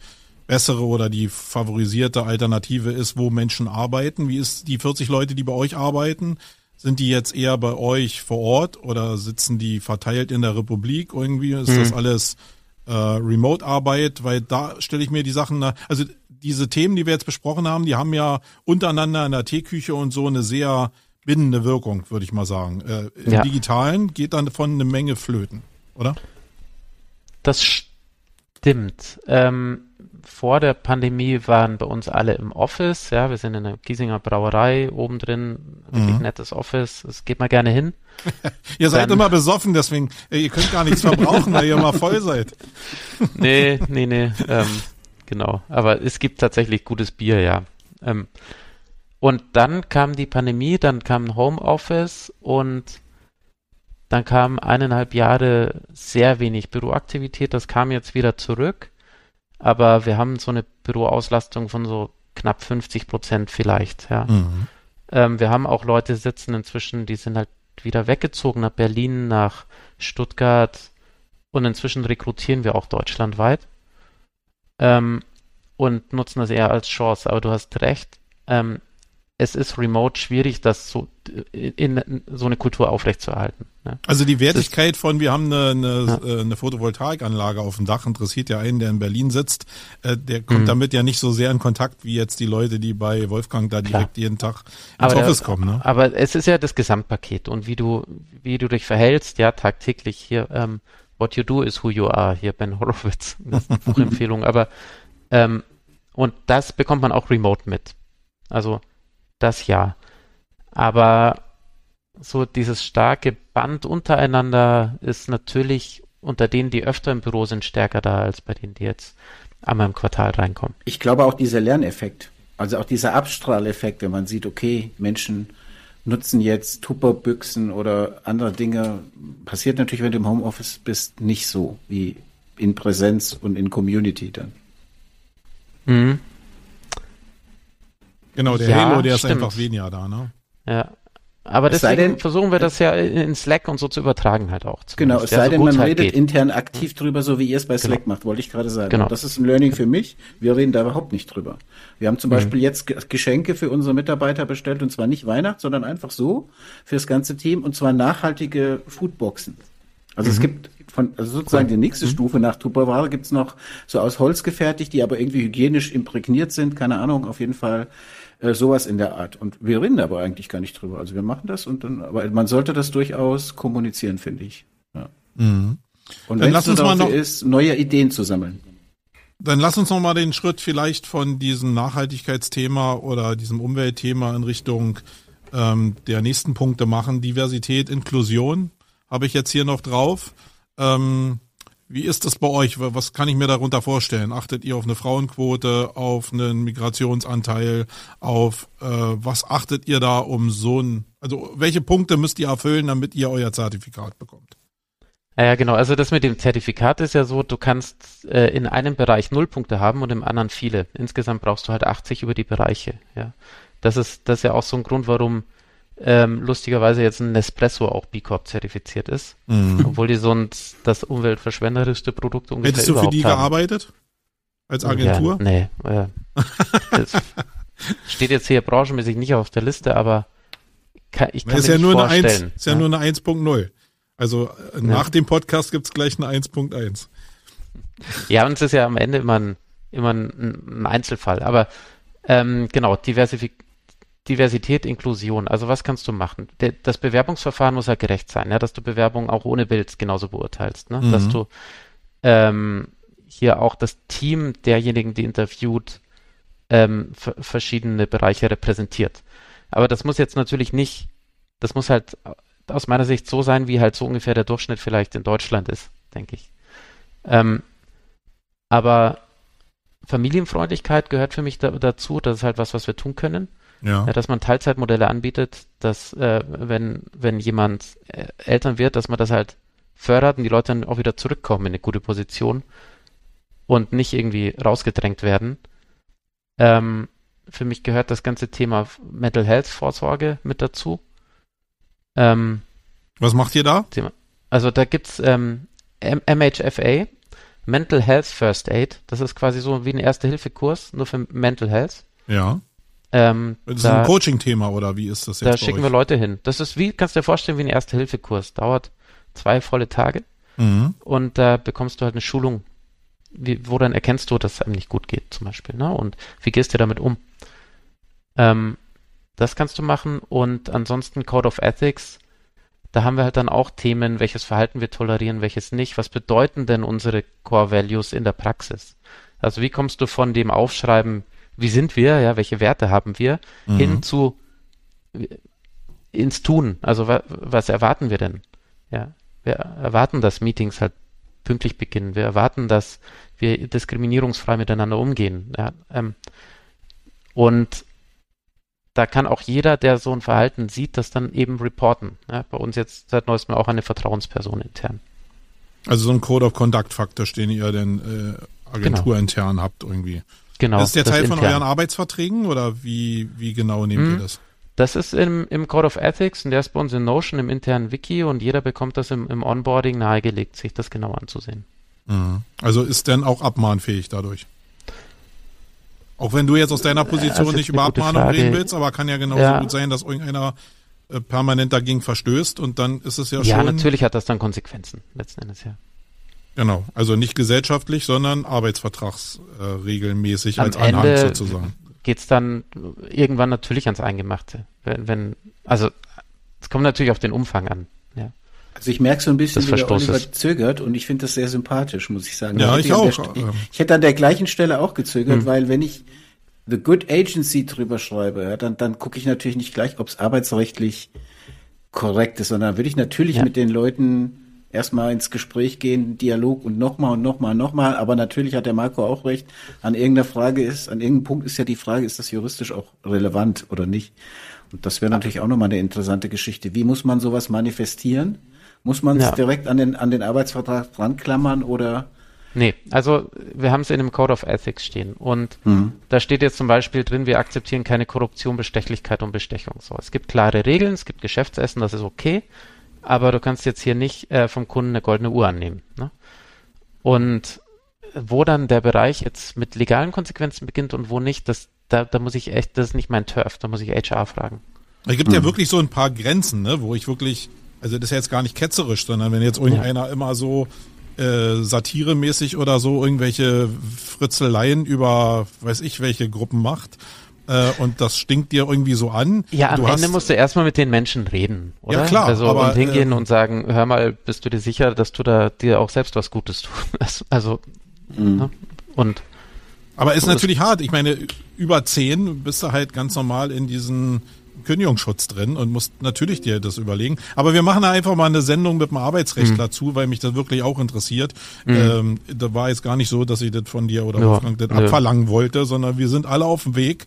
bessere oder die favorisierte Alternative ist, wo Menschen arbeiten. Wie ist die 40 Leute, die bei euch arbeiten? Sind die jetzt eher bei euch vor Ort oder sitzen die verteilt in der Republik irgendwie? Ist mhm. das alles äh, Remote-Arbeit? Weil da stelle ich mir die Sachen, also diese Themen, die wir jetzt besprochen haben, die haben ja untereinander in der Teeküche und so eine sehr bindende Wirkung, würde ich mal sagen. Äh, Im ja. Digitalen geht dann von eine Menge flöten, oder? Das stimmt. Ähm, vor der Pandemie waren bei uns alle im Office. Ja, wir sind in der Giesinger Brauerei oben drin. Wirklich mhm. nettes Office. Das geht mal gerne hin. ihr seid Dann, immer besoffen, deswegen, ihr könnt gar nichts verbrauchen, weil ihr immer voll seid. nee, nee, nee. Ähm, genau. Aber es gibt tatsächlich gutes Bier, ja. Ähm, und dann kam die Pandemie, dann kam Homeoffice und dann kam eineinhalb Jahre sehr wenig Büroaktivität. Das kam jetzt wieder zurück aber wir haben so eine Büroauslastung von so knapp 50 Prozent vielleicht, ja. Mhm. Ähm, wir haben auch Leute sitzen inzwischen, die sind halt wieder weggezogen nach Berlin, nach Stuttgart und inzwischen rekrutieren wir auch deutschlandweit ähm, und nutzen das eher als Chance. Aber du hast recht, ähm, es ist remote schwierig, das so in, in so eine Kultur aufrechtzuerhalten. Ne? Also die Wertigkeit von, wir haben eine, eine, ja. Äh, eine Photovoltaikanlage auf dem Dach, interessiert ja einen, der in Berlin sitzt, äh, der kommt mhm. damit ja nicht so sehr in Kontakt wie jetzt die Leute, die bei Wolfgang da direkt Klar. jeden Tag ins aber Office der, kommen. Ne? Aber es ist ja das Gesamtpaket und wie du, wie du dich verhältst, ja, tagtäglich hier, ähm, what you do is who you are, hier Ben Horowitz, das ist eine Buchempfehlung, aber ähm, und das bekommt man auch remote mit. Also das ja. Aber so dieses starke Band untereinander ist natürlich unter denen, die öfter im Büro sind, stärker da als bei denen, die jetzt einmal im Quartal reinkommen. Ich glaube auch dieser Lerneffekt. Also auch dieser Abstrahleffekt, wenn man sieht, okay, Menschen nutzen jetzt Tupperbüchsen oder andere Dinge, passiert natürlich, wenn du im Homeoffice bist, nicht so wie in Präsenz und in Community dann. Mhm. Genau, der ja, Halo, der stimmt. ist einfach weniger da, ne? Ja. Aber es deswegen denn, versuchen wir das ja in Slack und so zu übertragen halt auch. Genau, es sei denn, man halt redet geht. intern aktiv drüber, so wie ihr es bei genau. Slack genau. macht, wollte ich gerade sagen. Genau. Das ist ein Learning für mich. Wir reden da überhaupt nicht drüber. Wir haben zum mhm. Beispiel jetzt Geschenke für unsere Mitarbeiter bestellt und zwar nicht Weihnacht, sondern einfach so für das ganze Team und zwar nachhaltige Foodboxen. Also mhm. es gibt von, also sozusagen cool. die nächste mhm. Stufe nach Tupperware gibt's noch so aus Holz gefertigt, die aber irgendwie hygienisch imprägniert sind, keine Ahnung, auf jeden Fall äh, sowas in der Art. Und wir reden aber eigentlich gar nicht drüber. Also wir machen das und dann, aber man sollte das durchaus kommunizieren, finde ich. Ja. Mhm. Und wenn es mal noch ist, neue Ideen zu sammeln. Dann lass uns noch mal den Schritt vielleicht von diesem Nachhaltigkeitsthema oder diesem Umweltthema in Richtung ähm, der nächsten Punkte machen. Diversität, Inklusion habe ich jetzt hier noch drauf. Ähm, wie ist das bei euch? Was kann ich mir darunter vorstellen? Achtet ihr auf eine Frauenquote, auf einen Migrationsanteil, auf äh, was achtet ihr da um so ein, also welche Punkte müsst ihr erfüllen, damit ihr euer Zertifikat bekommt? Ja, genau. Also das mit dem Zertifikat ist ja so, du kannst äh, in einem Bereich null Punkte haben und im anderen viele. Insgesamt brauchst du halt 80 über die Bereiche. Ja, das ist das ist ja auch so ein Grund, warum ähm, lustigerweise jetzt ein Nespresso auch B Corp zertifiziert ist, mhm. obwohl die sonst das umweltverschwenderischste Produkt ungefähr Hättest du für die haben. gearbeitet? Als Agentur? Ja, nee. Äh, steht jetzt hier branchenmäßig nicht auf der Liste, aber kann, ich kann ist mir ja nur vorstellen. Eine 1, ist ja, ja nur eine 1.0. Also äh, nach dem Podcast gibt's gleich eine 1.1. Ja, und es ist ja am Ende immer ein, immer ein, ein Einzelfall. Aber ähm, genau, Diversifik Diversität, Inklusion. Also was kannst du machen? Der, das Bewerbungsverfahren muss ja gerecht sein, ja, dass du Bewerbungen auch ohne Bild genauso beurteilst, ne? Mhm. dass du ähm, hier auch das Team derjenigen, die interviewt, ähm, verschiedene Bereiche repräsentiert. Aber das muss jetzt natürlich nicht, das muss halt aus meiner Sicht so sein, wie halt so ungefähr der Durchschnitt vielleicht in Deutschland ist, denke ich. Ähm, aber Familienfreundlichkeit gehört für mich da, dazu. Das ist halt was, was wir tun können. Ja. dass man Teilzeitmodelle anbietet, dass äh, wenn, wenn jemand äh, Eltern wird, dass man das halt fördert und die Leute dann auch wieder zurückkommen in eine gute Position und nicht irgendwie rausgedrängt werden. Ähm, für mich gehört das ganze Thema Mental Health Vorsorge mit dazu. Ähm, Was macht ihr da? Also da gibt's ähm, MHFA, Mental Health First Aid. Das ist quasi so wie ein Erste-Hilfe-Kurs, nur für Mental Health. Ja. Ähm, das ist da, ein Coaching-Thema oder wie ist das jetzt? Da schicken euch? wir Leute hin. Das ist wie, kannst du dir vorstellen, wie ein Erste-Hilfe-Kurs. Dauert zwei volle Tage. Mhm. Und da bekommst du halt eine Schulung. Wie, wo dann erkennst du, dass es einem nicht gut geht, zum Beispiel. Ne? Und wie gehst du damit um? Ähm, das kannst du machen. Und ansonsten Code of Ethics. Da haben wir halt dann auch Themen, welches Verhalten wir tolerieren, welches nicht. Was bedeuten denn unsere Core Values in der Praxis? Also wie kommst du von dem Aufschreiben, wie sind wir, ja, welche Werte haben wir, mhm. hin zu ins Tun. Also wa, was erwarten wir denn? Ja, wir erwarten, dass Meetings halt pünktlich beginnen. Wir erwarten, dass wir diskriminierungsfrei miteinander umgehen. Ja, ähm, und da kann auch jeder, der so ein Verhalten sieht, das dann eben reporten. Ja, bei uns jetzt seit neuestem auch eine Vertrauensperson intern. Also so ein Code of Conduct Faktor, den ihr denn äh, agenturintern genau. habt irgendwie. Genau. Das ist der Teil von intern. euren Arbeitsverträgen oder wie, wie genau nehmt hm, ihr das? Das ist im, im Code of Ethics und der ist bei uns in Notion im internen Wiki und jeder bekommt das im, im Onboarding nahegelegt, sich das genau anzusehen. Mhm. Also ist denn auch abmahnfähig dadurch? Auch wenn du jetzt aus deiner Position also nicht über Abmahnung Frage. reden willst, aber kann ja genauso ja. gut sein, dass irgendeiner äh, permanent dagegen verstößt und dann ist es ja, ja schon. Ja, natürlich hat das dann Konsequenzen, letzten Endes, ja. Genau, also nicht gesellschaftlich, sondern arbeitsvertragsregelmäßig äh, als Anhang Ende sozusagen. Geht's dann irgendwann natürlich ans Eingemachte. Wenn, wenn, also es kommt natürlich auf den Umfang an. Ja. Also ich merke so ein bisschen, wie der Oliver zögert und ich finde das sehr sympathisch, muss ich sagen. Ja, ich auch. Der, ich, ich, hätte an der gleichen Stelle auch gezögert, hm. weil wenn ich The Good Agency drüber schreibe, ja, dann, dann gucke ich natürlich nicht gleich, ob es arbeitsrechtlich korrekt ist, sondern würde ich natürlich ja. mit den Leuten erstmal ins Gespräch gehen, Dialog und nochmal und nochmal und nochmal. Aber natürlich hat der Marco auch recht. An irgendeiner Frage ist, an irgendeinem Punkt ist ja die Frage, ist das juristisch auch relevant oder nicht? Und das wäre natürlich auch nochmal eine interessante Geschichte. Wie muss man sowas manifestieren? Muss man es ja. direkt an den, an den Arbeitsvertrag dran klammern oder? Nee, also wir haben es in dem Code of Ethics stehen und mhm. da steht jetzt zum Beispiel drin, wir akzeptieren keine Korruption, Bestechlichkeit und Bestechung. So, es gibt klare Regeln, es gibt Geschäftsessen, das ist okay, aber du kannst jetzt hier nicht äh, vom Kunden eine goldene Uhr annehmen. Ne? Und wo dann der Bereich jetzt mit legalen Konsequenzen beginnt und wo nicht, das da, da muss ich echt, das ist nicht mein Turf, da muss ich HR fragen. Es gibt hm. ja wirklich so ein paar Grenzen, ne, wo ich wirklich, also das ist ja jetzt gar nicht ketzerisch, sondern wenn jetzt irgendeiner ja. immer so äh, satiremäßig oder so irgendwelche Fritzeleien über weiß ich welche Gruppen macht, äh, und das stinkt dir irgendwie so an. Ja, am du Ende hast, musst du erstmal mit den Menschen reden, oder? Ja, klar. Also aber, und hingehen äh, und sagen, hör mal, bist du dir sicher, dass du da dir auch selbst was Gutes tust? Also, mhm. ne? und aber ist natürlich hart. Ich meine, über zehn bist du halt ganz normal in diesen Kündigungsschutz drin und musst natürlich dir das überlegen. Aber wir machen einfach mal eine Sendung mit dem Arbeitsrechtler mhm. zu, weil mich das wirklich auch interessiert. Mhm. Ähm, da war jetzt gar nicht so, dass ich das von dir oder ja, Wolfgang das abverlangen wollte, sondern wir sind alle auf dem Weg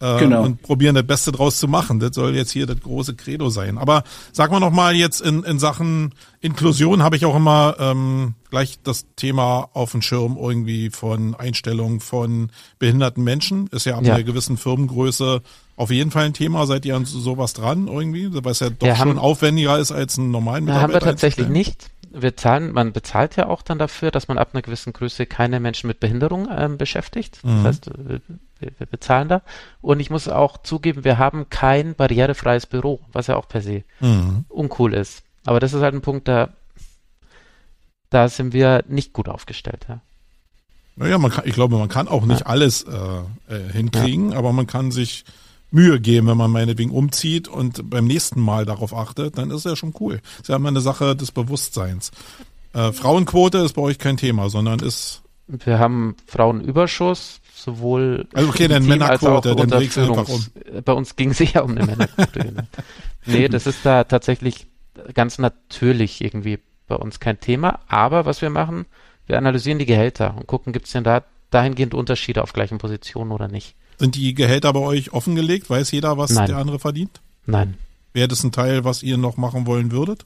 äh, genau. und probieren das Beste draus zu machen. Das soll jetzt hier das große Credo sein. Aber sag mal noch mal jetzt in, in Sachen Inklusion habe ich auch immer ähm, gleich das Thema auf dem Schirm irgendwie von Einstellung von behinderten Menschen. Ist ja ab ja. einer gewissen Firmengröße auf jeden Fall ein Thema. Seid ihr an sowas dran irgendwie? Weil es ja doch ja, schon aufwendiger ist als einen normalen Mitarbeiter. Haben wir tatsächlich nicht wir zahlen, man bezahlt ja auch dann dafür, dass man ab einer gewissen Größe keine Menschen mit Behinderung ähm, beschäftigt. Mhm. Das heißt, wir, wir, bezahlen da. Und ich muss auch zugeben, wir haben kein barrierefreies Büro, was ja auch per se mhm. uncool ist. Aber das ist halt ein Punkt, da, da sind wir nicht gut aufgestellt. Ja. Naja, man kann, ich glaube, man kann auch nicht ja. alles äh, äh, hinkriegen, ja. aber man kann sich Mühe geben, wenn man meinetwegen umzieht und beim nächsten Mal darauf achtet, dann ist ja schon cool. Das ist ja immer eine Sache des Bewusstseins. Äh, Frauenquote ist bei euch kein Thema, sondern ist. Wir haben Frauenüberschuss, sowohl also okay, dann Männerquote, dann legst einfach um. Bei uns ging es ja um eine Männerquote. genau. Nee, das ist da tatsächlich ganz natürlich irgendwie bei uns kein Thema. Aber was wir machen, wir analysieren die Gehälter und gucken, gibt es denn da dahingehend Unterschiede auf gleichen Positionen oder nicht. Sind die Gehälter bei euch offengelegt? Weiß jeder, was Nein. der andere verdient? Nein. Wäre das ein Teil, was ihr noch machen wollen würdet?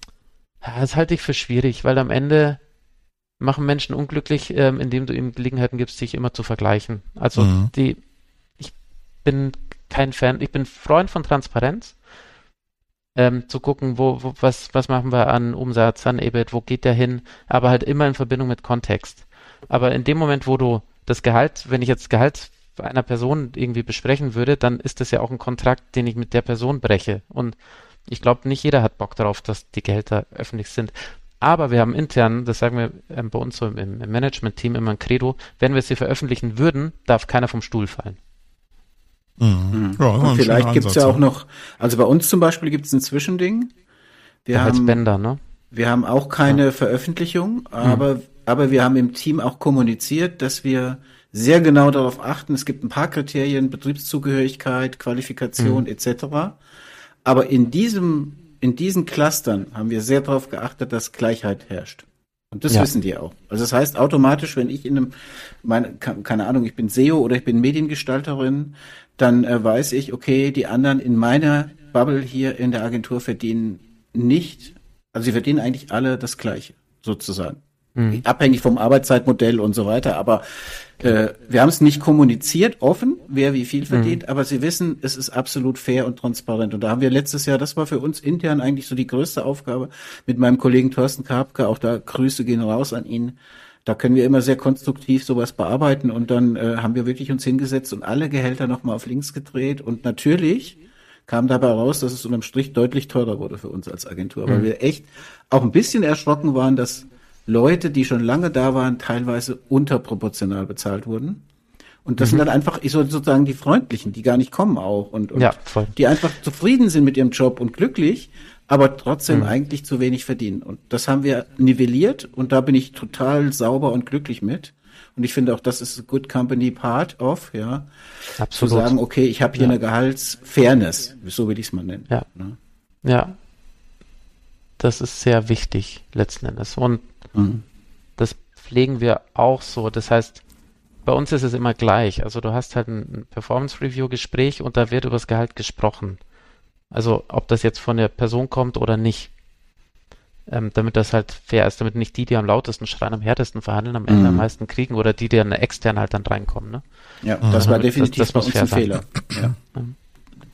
Das halte ich für schwierig, weil am Ende machen Menschen unglücklich, ähm, indem du ihnen Gelegenheiten gibst, sich immer zu vergleichen. Also mhm. die, ich bin kein Fan, ich bin Freund von Transparenz. Ähm, zu gucken, wo, wo, was, was machen wir an Umsatz, an EBIT, wo geht der hin, aber halt immer in Verbindung mit Kontext. Aber in dem Moment, wo du das Gehalt, wenn ich jetzt Gehalt einer Person irgendwie besprechen würde, dann ist das ja auch ein Kontrakt, den ich mit der Person breche. Und ich glaube, nicht jeder hat Bock darauf, dass die Gehälter öffentlich sind. Aber wir haben intern, das sagen wir ähm, bei uns so im, im Management-Team immer ein Credo, wenn wir sie veröffentlichen würden, darf keiner vom Stuhl fallen. Mhm. Ja, Und vielleicht gibt es ja auch noch, also bei uns zum Beispiel gibt es ein Zwischending. Wir haben, Bänder, ne? Wir haben auch keine ja. Veröffentlichung, aber, mhm. aber wir haben im Team auch kommuniziert, dass wir sehr genau darauf achten. Es gibt ein paar Kriterien, Betriebszugehörigkeit, Qualifikation mhm. etc. Aber in diesem, in diesen Clustern haben wir sehr darauf geachtet, dass Gleichheit herrscht. Und das ja. wissen die auch. Also das heißt automatisch, wenn ich in einem, meine, keine Ahnung, ich bin SEO oder ich bin Mediengestalterin, dann äh, weiß ich, okay, die anderen in meiner Bubble hier in der Agentur verdienen nicht, also sie verdienen eigentlich alle das Gleiche, sozusagen. Mhm. Abhängig vom Arbeitszeitmodell und so weiter. Aber äh, wir haben es nicht kommuniziert, offen, wer wie viel verdient, mhm. aber sie wissen, es ist absolut fair und transparent. Und da haben wir letztes Jahr, das war für uns intern eigentlich so die größte Aufgabe mit meinem Kollegen Thorsten Karpke, auch da Grüße gehen raus an ihn. Da können wir immer sehr konstruktiv sowas bearbeiten und dann äh, haben wir wirklich uns hingesetzt und alle Gehälter nochmal auf links gedreht und natürlich kam dabei raus, dass es unterm Strich deutlich teurer wurde für uns als Agentur, weil mhm. wir echt auch ein bisschen erschrocken waren, dass Leute, die schon lange da waren, teilweise unterproportional bezahlt wurden. Und das mhm. sind dann einfach sozusagen die Freundlichen, die gar nicht kommen auch und, und ja, die einfach zufrieden sind mit ihrem Job und glücklich, aber trotzdem mhm. eigentlich zu wenig verdienen. Und das haben wir nivelliert und da bin ich total sauber und glücklich mit. Und ich finde auch, das ist Good Company Part of, ja. Absolut. Zu sagen, okay, ich habe hier ja. eine Gehaltsfairness, so will ich es mal nennen. Ja. Ne? Ja, Das ist sehr wichtig letzten Endes. Und mhm. das pflegen wir auch so. Das heißt, bei uns ist es immer gleich. Also du hast halt ein Performance-Review-Gespräch und da wird über das Gehalt gesprochen. Also ob das jetzt von der Person kommt oder nicht. Ähm, damit das halt fair ist, damit nicht die, die am lautesten schreien, am härtesten verhandeln, am Ende mhm. am meisten kriegen oder die, die dann extern halt dann reinkommen. Ne? Ja, das mhm. war definitiv das, das bei uns ein sein. Fehler. Ja. Mhm.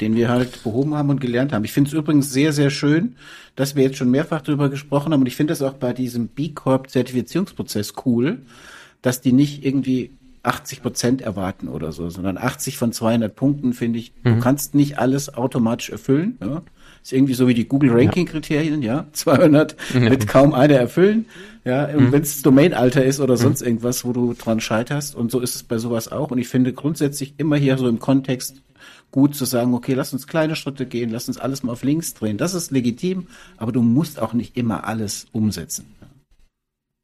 Den wir halt behoben haben und gelernt haben. Ich finde es übrigens sehr, sehr schön, dass wir jetzt schon mehrfach darüber gesprochen haben und ich finde das auch bei diesem B Corp Zertifizierungsprozess cool, dass die nicht irgendwie 80 Prozent erwarten oder so, sondern 80 von 200 Punkten finde ich, mhm. du kannst nicht alles automatisch erfüllen. Ja? Ist irgendwie so wie die Google Ranking Kriterien, ja, 200 ja. wird kaum einer erfüllen. Ja, mhm. wenn es Domainalter ist oder mhm. sonst mhm. irgendwas, wo du dran scheiterst. Und so ist es bei sowas auch. Und ich finde grundsätzlich immer hier so im Kontext gut zu sagen, okay, lass uns kleine Schritte gehen, lass uns alles mal auf links drehen. Das ist legitim, aber du musst auch nicht immer alles umsetzen.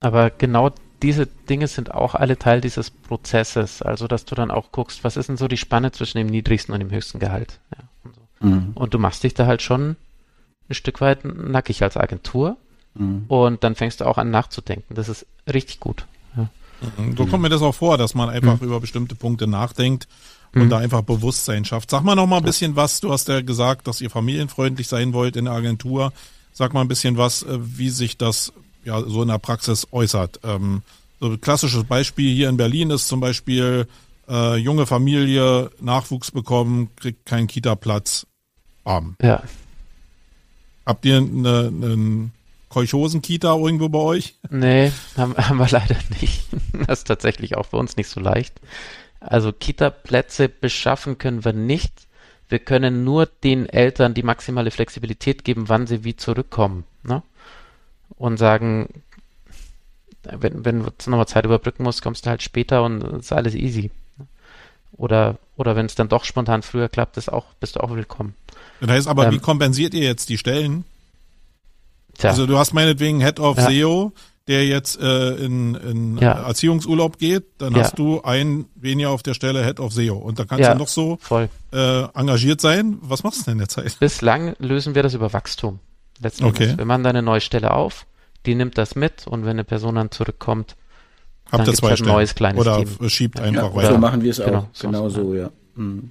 Aber genau diese Dinge sind auch alle Teil dieses Prozesses. Also, dass du dann auch guckst, was ist denn so die Spanne zwischen dem niedrigsten und dem höchsten Gehalt. Ja, und, so. mhm. und, du machst dich da halt schon ein Stück weit nackig als Agentur. Mhm. Und dann fängst du auch an nachzudenken. Das ist richtig gut. Ja. Mhm. So kommt mir das auch vor, dass man einfach mhm. über bestimmte Punkte nachdenkt und mhm. da einfach Bewusstsein schafft. Sag mal noch mal ein bisschen was. Du hast ja gesagt, dass ihr familienfreundlich sein wollt in der Agentur. Sag mal ein bisschen was, äh, wie sich das ja so in der Praxis äußert. Ähm, so ein klassisches Beispiel hier in Berlin ist zum Beispiel äh, junge Familie, Nachwuchs bekommen, kriegt keinen Kita-Platz. Arm. Ja. Habt ihr eine, eine Kolchosen-Kita irgendwo bei euch? Nee, haben, haben wir leider nicht. Das ist tatsächlich auch für uns nicht so leicht. Also Kita-Plätze beschaffen können wir nicht. Wir können nur den Eltern die maximale Flexibilität geben, wann sie wie zurückkommen. Ne? und sagen, wenn, wenn du nochmal Zeit überbrücken musst, kommst du halt später und ist alles easy. Oder, oder wenn es dann doch spontan früher klappt, ist auch, bist du auch willkommen. Das heißt aber, ähm, wie kompensiert ihr jetzt die Stellen? Tja. Also du hast meinetwegen Head of ja. SEO, der jetzt äh, in, in ja. Erziehungsurlaub geht, dann ja. hast du einen weniger auf der Stelle Head of SEO und da kannst ja, du noch so äh, engagiert sein. Was machst du denn in der Zeit? Bislang lösen wir das über Wachstum. Letzten okay. Wir machen da eine neue Stelle auf, die nimmt das mit und wenn eine Person dann zurückkommt, Habt dann gibt halt ein neues kleines oder Team. Oder schiebt einfach ja, weiter. So machen wir es genau, auch. Genau so, ja. Mhm.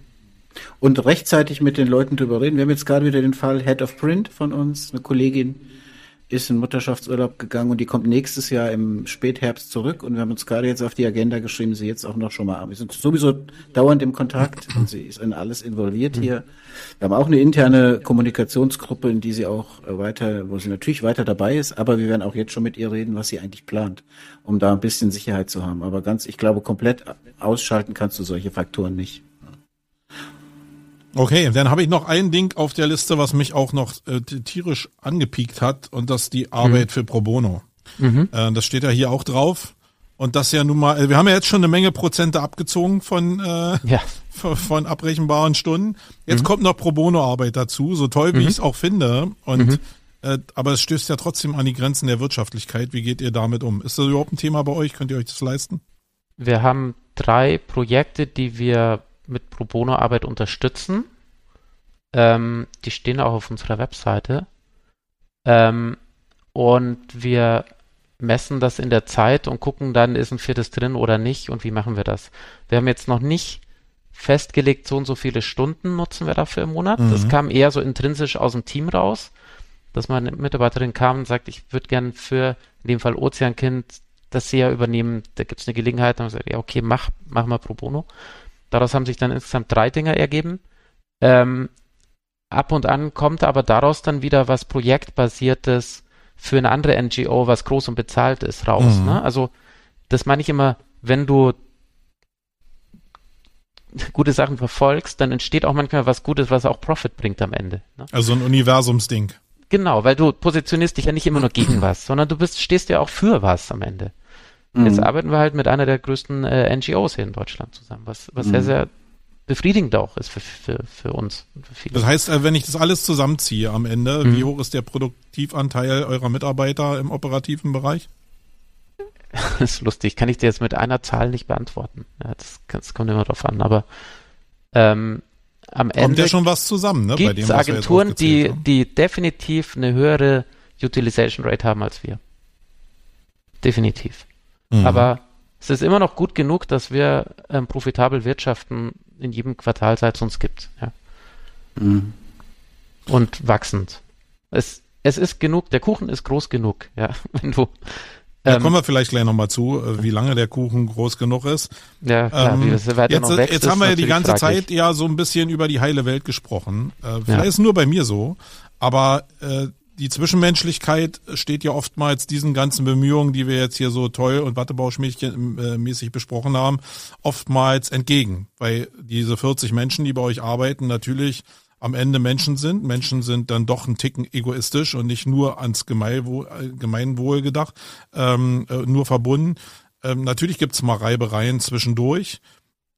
Und rechtzeitig mit den Leuten drüber reden. Wir haben jetzt gerade wieder den Fall Head of Print von uns, eine Kollegin, ist in Mutterschaftsurlaub gegangen und die kommt nächstes Jahr im Spätherbst zurück und wir haben uns gerade jetzt auf die Agenda geschrieben, sie jetzt auch noch schon mal an. Wir sind sowieso dauernd im Kontakt und sie ist in alles involviert hier. Wir haben auch eine interne Kommunikationsgruppe, in die sie auch weiter, wo sie natürlich weiter dabei ist, aber wir werden auch jetzt schon mit ihr reden, was sie eigentlich plant, um da ein bisschen Sicherheit zu haben. Aber ganz, ich glaube, komplett ausschalten kannst du solche Faktoren nicht. Okay, dann habe ich noch ein Ding auf der Liste, was mich auch noch äh, tierisch angepiekt hat, und das ist die Arbeit mhm. für Pro Bono. Mhm. Äh, das steht ja hier auch drauf. Und das ja nun mal, äh, wir haben ja jetzt schon eine Menge Prozente abgezogen von, äh, ja. von abrechenbaren Stunden. Jetzt mhm. kommt noch Pro Bono-Arbeit dazu, so toll wie mhm. ich es auch finde. Und mhm. äh, aber es stößt ja trotzdem an die Grenzen der Wirtschaftlichkeit. Wie geht ihr damit um? Ist das überhaupt ein Thema bei euch? Könnt ihr euch das leisten? Wir haben drei Projekte, die wir mit Pro Bono Arbeit unterstützen. Ähm, die stehen auch auf unserer Webseite. Ähm, und wir messen das in der Zeit und gucken dann, ist ein viertes drin oder nicht und wie machen wir das. Wir haben jetzt noch nicht festgelegt, so und so viele Stunden nutzen wir dafür im Monat. Mhm. Das kam eher so intrinsisch aus dem Team raus, dass meine Mitarbeiterin kam und sagt, ich würde gern für in dem Fall Ozeankind das SEA übernehmen, da gibt es eine Gelegenheit. Dann haben wir gesagt, ja, okay, mach, mach mal pro bono. Daraus haben sich dann insgesamt drei Dinger ergeben. Ähm, ab und an kommt aber daraus dann wieder was Projektbasiertes für eine andere NGO, was groß und bezahlt ist, raus. Mhm. Ne? Also das meine ich immer, wenn du gute Sachen verfolgst, dann entsteht auch manchmal was Gutes, was auch Profit bringt am Ende. Ne? Also ein Universumsding. Genau, weil du positionierst dich ja nicht immer nur gegen was, sondern du bist, stehst ja auch für was am Ende. Mhm. Jetzt arbeiten wir halt mit einer der größten äh, NGOs hier in Deutschland zusammen, was, was mhm. sehr, sehr befriedigend auch ist für, für, für uns. Für das heißt, äh, wenn ich das alles zusammenziehe am Ende, mhm. wie hoch ist der Produktivanteil eurer Mitarbeiter im operativen Bereich? Das ist lustig, kann ich dir jetzt mit einer Zahl nicht beantworten. Ja, das, das kommt immer drauf an, aber ähm, am Ende kommt ja schon was zusammen, ne? Gibt es Agenturen, die, die definitiv eine höhere Utilization Rate haben als wir. Definitiv. Mhm. Aber es ist immer noch gut genug, dass wir ähm, profitabel wirtschaften in jedem Quartal, seit es uns gibt. Ja. Mhm. Und wachsend. Es, es ist genug, der Kuchen ist groß genug, ja, wenn du. Da ähm, kommen wir vielleicht gleich nochmal zu, äh, wie lange der Kuchen groß genug ist. Ja, klar, ähm, wie das weiter jetzt, noch wächst, jetzt haben wir ja die ganze fraglich. Zeit ja so ein bisschen über die heile Welt gesprochen. Äh, vielleicht ja. ist nur bei mir so, aber äh, die Zwischenmenschlichkeit steht ja oftmals diesen ganzen Bemühungen, die wir jetzt hier so toll und Wattebauschmädchen-mäßig besprochen haben, oftmals entgegen. Weil diese 40 Menschen, die bei euch arbeiten, natürlich am Ende Menschen sind. Menschen sind dann doch ein Ticken egoistisch und nicht nur ans Gemeinwohl, Gemeinwohl gedacht, ähm, äh, nur verbunden. Ähm, natürlich gibt's mal Reibereien zwischendurch.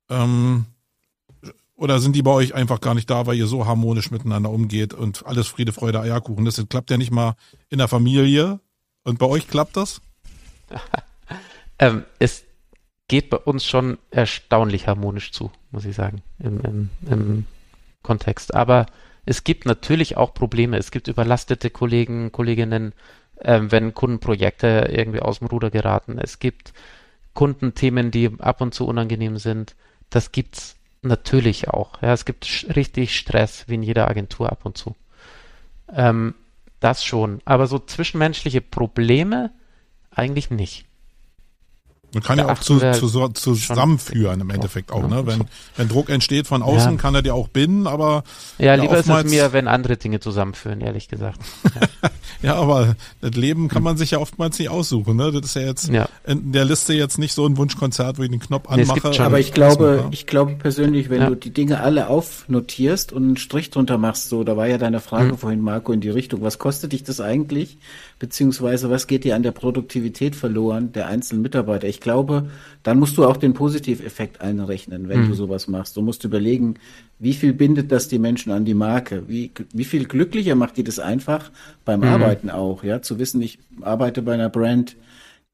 Ähm, oder sind die bei euch einfach gar nicht da, weil ihr so harmonisch miteinander umgeht und alles Friede, Freude, Eierkuchen? Das klappt ja nicht mal in der Familie. Und bei euch klappt das? ähm, es geht bei uns schon erstaunlich harmonisch zu, muss ich sagen, im, im, im Kontext. Aber es gibt natürlich auch Probleme. Es gibt überlastete Kollegen, Kolleginnen, ähm, wenn Kundenprojekte irgendwie aus dem Ruder geraten. Es gibt Kundenthemen, die ab und zu unangenehm sind. Das gibt's Natürlich auch. Ja, es gibt richtig Stress, wie in jeder Agentur ab und zu. Ähm, das schon. Aber so zwischenmenschliche Probleme eigentlich nicht. Man kann ja auch zu, zu, zusammenführen im Endeffekt auch, ne? Wenn, wenn Druck entsteht von außen, ja. kann er dir auch binden, aber. Ja, lieber ja, ist es mir, wenn andere Dinge zusammenführen, ehrlich gesagt. Ja. ja, aber das Leben kann man sich ja oftmals nicht aussuchen, ne? Das ist ja jetzt ja. in der Liste jetzt nicht so ein Wunschkonzert, wo ich den Knopf anmache. Nee, aber ich glaube, ich glaube persönlich, wenn du die Dinge alle aufnotierst und einen Strich drunter machst, so, da war ja deine Frage mhm. vorhin, Marco, in die Richtung, was kostet dich das eigentlich? Beziehungsweise was geht dir an der Produktivität verloren der einzelnen Mitarbeiter? Ich glaube, dann musst du auch den Positiveffekt einrechnen, wenn mhm. du sowas machst. Du musst überlegen, wie viel bindet das die Menschen an die Marke? Wie, wie viel glücklicher macht die das einfach beim mhm. Arbeiten auch, ja? Zu wissen, ich arbeite bei einer Brand,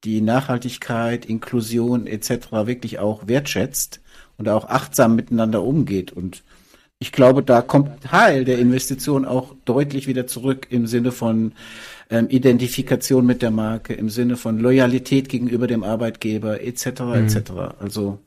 die Nachhaltigkeit, Inklusion etc. wirklich auch wertschätzt und auch achtsam miteinander umgeht. Und ich glaube, da kommt Teil der Investition auch deutlich wieder zurück im Sinne von ähm, Identifikation mit der Marke, im Sinne von Loyalität gegenüber dem Arbeitgeber etc. Mhm. etc. Also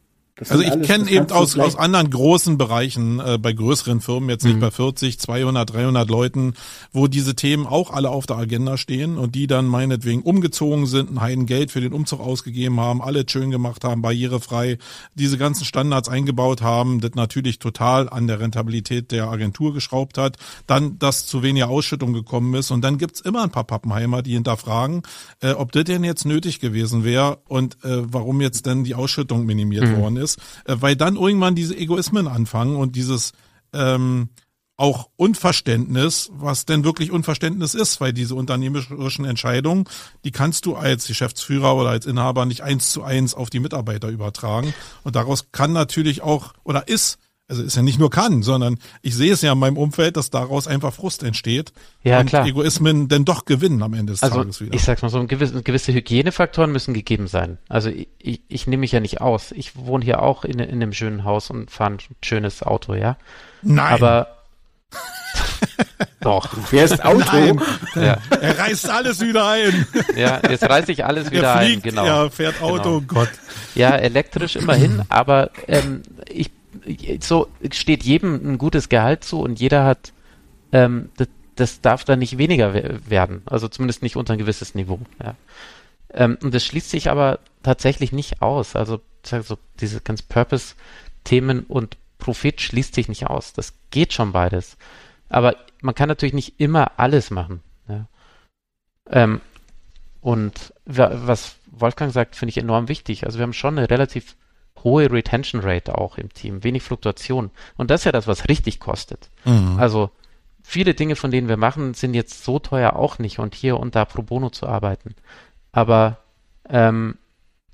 also ich kenne eben aus, aus anderen großen Bereichen, äh, bei größeren Firmen, jetzt nicht mhm. bei 40, 200, 300 Leuten, wo diese Themen auch alle auf der Agenda stehen und die dann meinetwegen umgezogen sind, ein Heiden Geld für den Umzug ausgegeben haben, alle schön gemacht haben, barrierefrei, diese ganzen Standards eingebaut haben, das natürlich total an der Rentabilität der Agentur geschraubt hat, dann, dass zu weniger Ausschüttung gekommen ist und dann gibt's immer ein paar Pappenheimer, die hinterfragen, äh, ob das denn jetzt nötig gewesen wäre und äh, warum jetzt denn die Ausschüttung minimiert mhm. worden ist ist, äh, weil dann irgendwann diese Egoismen anfangen und dieses ähm, auch Unverständnis, was denn wirklich Unverständnis ist, weil diese unternehmerischen Entscheidungen, die kannst du als Geschäftsführer oder als Inhaber nicht eins zu eins auf die Mitarbeiter übertragen. Und daraus kann natürlich auch oder ist also ist ja nicht nur kann, sondern ich sehe es ja in meinem Umfeld, dass daraus einfach Frust entsteht ja, und klar. Egoismen denn doch gewinnen am Ende des also, Tages wieder. Ich sag's mal so, gewisse, gewisse Hygienefaktoren müssen gegeben sein. Also ich, ich, ich nehme mich ja nicht aus. Ich wohne hier auch in, in einem schönen Haus und fahre ein schönes Auto, ja. Nein. Aber doch. Du fährst Auto. Nein. Ja. Er reißt alles wieder ein. Ja, jetzt reiße ich alles wieder er fliegt, ein, genau. Er fährt Auto, genau. Gott. Ja, elektrisch immerhin, aber ähm, ich so steht jedem ein gutes Gehalt zu und jeder hat, ähm, das, das darf dann nicht weniger werden, also zumindest nicht unter ein gewisses Niveau. Ja. Ähm, und das schließt sich aber tatsächlich nicht aus. Also, also diese ganz Purpose-Themen und Profit schließt sich nicht aus. Das geht schon beides. Aber man kann natürlich nicht immer alles machen. Ja. Ähm, und was Wolfgang sagt, finde ich enorm wichtig. Also wir haben schon eine relativ hohe Retention Rate auch im Team, wenig Fluktuation. Und das ist ja das, was richtig kostet. Mhm. Also viele Dinge, von denen wir machen, sind jetzt so teuer auch nicht und hier und da pro bono zu arbeiten. Aber ähm,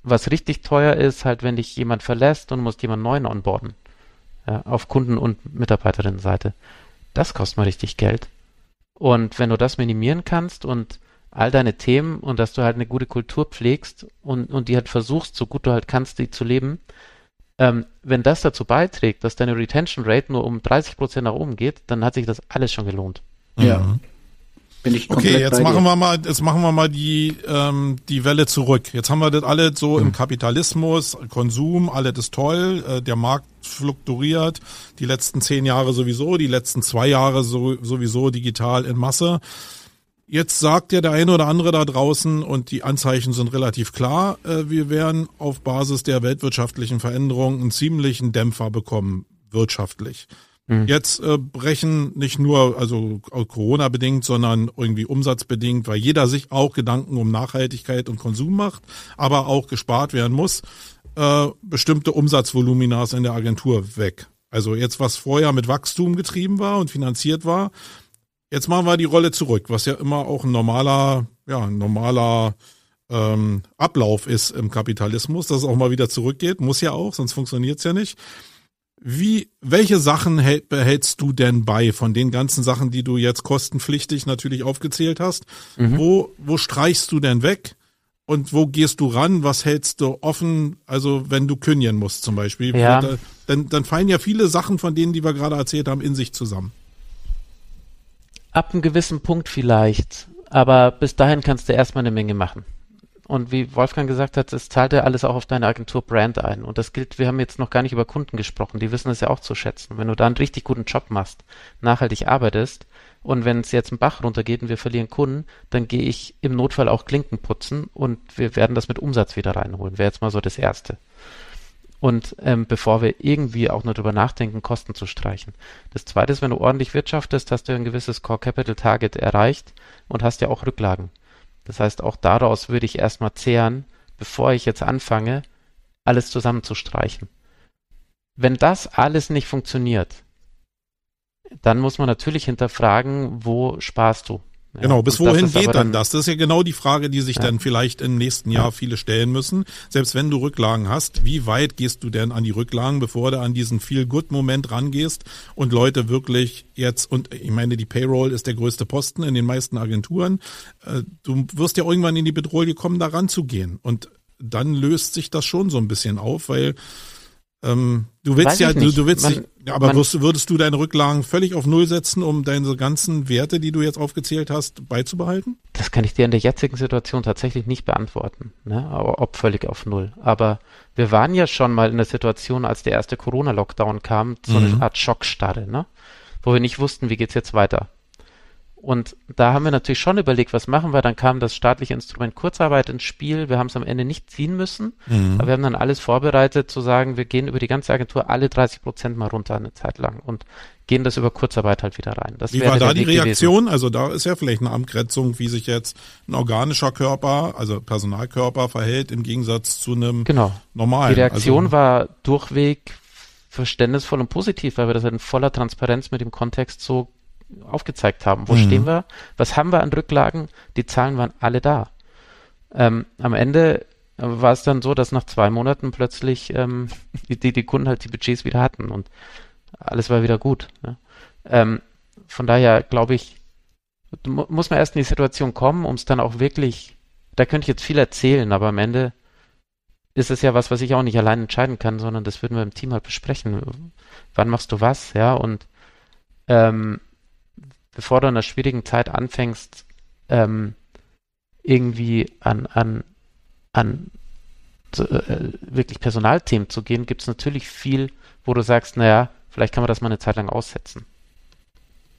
was richtig teuer ist, halt, wenn dich jemand verlässt und musst jemand neuen onboarden. Ja, auf Kunden- und Mitarbeiterinnenseite. Das kostet mal richtig Geld. Und wenn du das minimieren kannst und all deine Themen und dass du halt eine gute Kultur pflegst und, und die halt versuchst, so gut du halt kannst, die zu leben. Ähm, wenn das dazu beiträgt, dass deine Retention Rate nur um 30 Prozent nach oben geht, dann hat sich das alles schon gelohnt. Ja. Mhm. Bin ich komplett Okay, jetzt machen wir mal, jetzt machen wir mal die ähm, die Welle zurück. Jetzt haben wir das alle so im Kapitalismus, Konsum, alles ist toll, äh, der Markt fluktuiert, die letzten zehn Jahre sowieso, die letzten zwei Jahre so, sowieso digital in Masse. Jetzt sagt ja der eine oder andere da draußen und die Anzeichen sind relativ klar, äh, wir werden auf Basis der weltwirtschaftlichen Veränderungen einen ziemlichen Dämpfer bekommen wirtschaftlich. Mhm. Jetzt äh, brechen nicht nur, also Corona bedingt, sondern irgendwie umsatzbedingt, weil jeder sich auch Gedanken um Nachhaltigkeit und Konsum macht, aber auch gespart werden muss, äh, bestimmte Umsatzvoluminas in der Agentur weg. Also jetzt, was vorher mit Wachstum getrieben war und finanziert war, jetzt machen wir die Rolle zurück, was ja immer auch ein normaler, ja, ein normaler ähm, Ablauf ist im Kapitalismus, dass es auch mal wieder zurückgeht, muss ja auch, sonst funktioniert's ja nicht. Wie, welche Sachen hält, behältst du denn bei von den ganzen Sachen, die du jetzt kostenpflichtig natürlich aufgezählt hast? Mhm. Wo, wo streichst du denn weg? Und wo gehst du ran? Was hältst du offen? Also wenn du kündigen musst zum Beispiel, ja. dann, dann fallen ja viele Sachen von denen, die wir gerade erzählt haben, in sich zusammen. Ab einem gewissen Punkt vielleicht, aber bis dahin kannst du erstmal eine Menge machen. Und wie Wolfgang gesagt hat, es zahlt ja alles auch auf deine Agentur Brand ein. Und das gilt, wir haben jetzt noch gar nicht über Kunden gesprochen, die wissen es ja auch zu schätzen. Wenn du da einen richtig guten Job machst, nachhaltig arbeitest und wenn es jetzt einen Bach runtergeht und wir verlieren Kunden, dann gehe ich im Notfall auch Klinken putzen und wir werden das mit Umsatz wieder reinholen. Wäre jetzt mal so das Erste. Und ähm, bevor wir irgendwie auch nur drüber nachdenken, Kosten zu streichen. Das Zweite ist, wenn du ordentlich wirtschaftest, hast du ein gewisses Core Capital Target erreicht und hast ja auch Rücklagen. Das heißt, auch daraus würde ich erstmal zehren, bevor ich jetzt anfange, alles zusammenzustreichen. Wenn das alles nicht funktioniert, dann muss man natürlich hinterfragen, wo sparst du? Ja, genau, bis wohin geht dann, das? Das ist ja genau die Frage, die sich ja. dann vielleicht im nächsten Jahr ja. viele stellen müssen. Selbst wenn du Rücklagen hast, wie weit gehst du denn an die Rücklagen, bevor du an diesen Feel-Good-Moment rangehst und Leute wirklich jetzt, und ich meine, die Payroll ist der größte Posten in den meisten Agenturen, äh, du wirst ja irgendwann in die Bedrohung kommen, da ranzugehen. Und dann löst sich das schon so ein bisschen auf, weil ähm, du willst Weiß ja, du, du willst man, dich, ja, aber wirst, würdest du deine Rücklagen völlig auf Null setzen, um deine ganzen Werte, die du jetzt aufgezählt hast, beizubehalten? Das kann ich dir in der jetzigen Situation tatsächlich nicht beantworten, ne? Ob völlig auf Null. Aber wir waren ja schon mal in der Situation, als der erste Corona-Lockdown kam, so mhm. eine Art Schockstarre, ne? Wo wir nicht wussten, wie geht's jetzt weiter. Und da haben wir natürlich schon überlegt, was machen wir. Dann kam das staatliche Instrument Kurzarbeit ins Spiel. Wir haben es am Ende nicht ziehen müssen, mhm. aber wir haben dann alles vorbereitet, zu sagen, wir gehen über die ganze Agentur alle 30 Prozent mal runter eine Zeit lang und gehen das über Kurzarbeit halt wieder rein. Das wie war da die Reaktion? Gewesen. Also da ist ja vielleicht eine Abgrenzung, wie sich jetzt ein organischer Körper, also Personalkörper verhält im Gegensatz zu einem genau. normalen. Die Reaktion also, war durchweg verständnisvoll und positiv, weil wir das in voller Transparenz mit dem Kontext so aufgezeigt haben. Wo mhm. stehen wir? Was haben wir an Rücklagen? Die Zahlen waren alle da. Ähm, am Ende war es dann so, dass nach zwei Monaten plötzlich ähm, die, die Kunden halt die Budgets wieder hatten und alles war wieder gut. Ne? Ähm, von daher glaube ich, muss man erst in die Situation kommen, um es dann auch wirklich, da könnte ich jetzt viel erzählen, aber am Ende ist es ja was, was ich auch nicht allein entscheiden kann, sondern das würden wir im Team halt besprechen. Wann machst du was, ja, und ähm, bevor du in einer schwierigen Zeit anfängst, ähm, irgendwie an, an, an äh, wirklich Personalthemen zu gehen, gibt es natürlich viel, wo du sagst, naja, vielleicht kann man das mal eine Zeit lang aussetzen.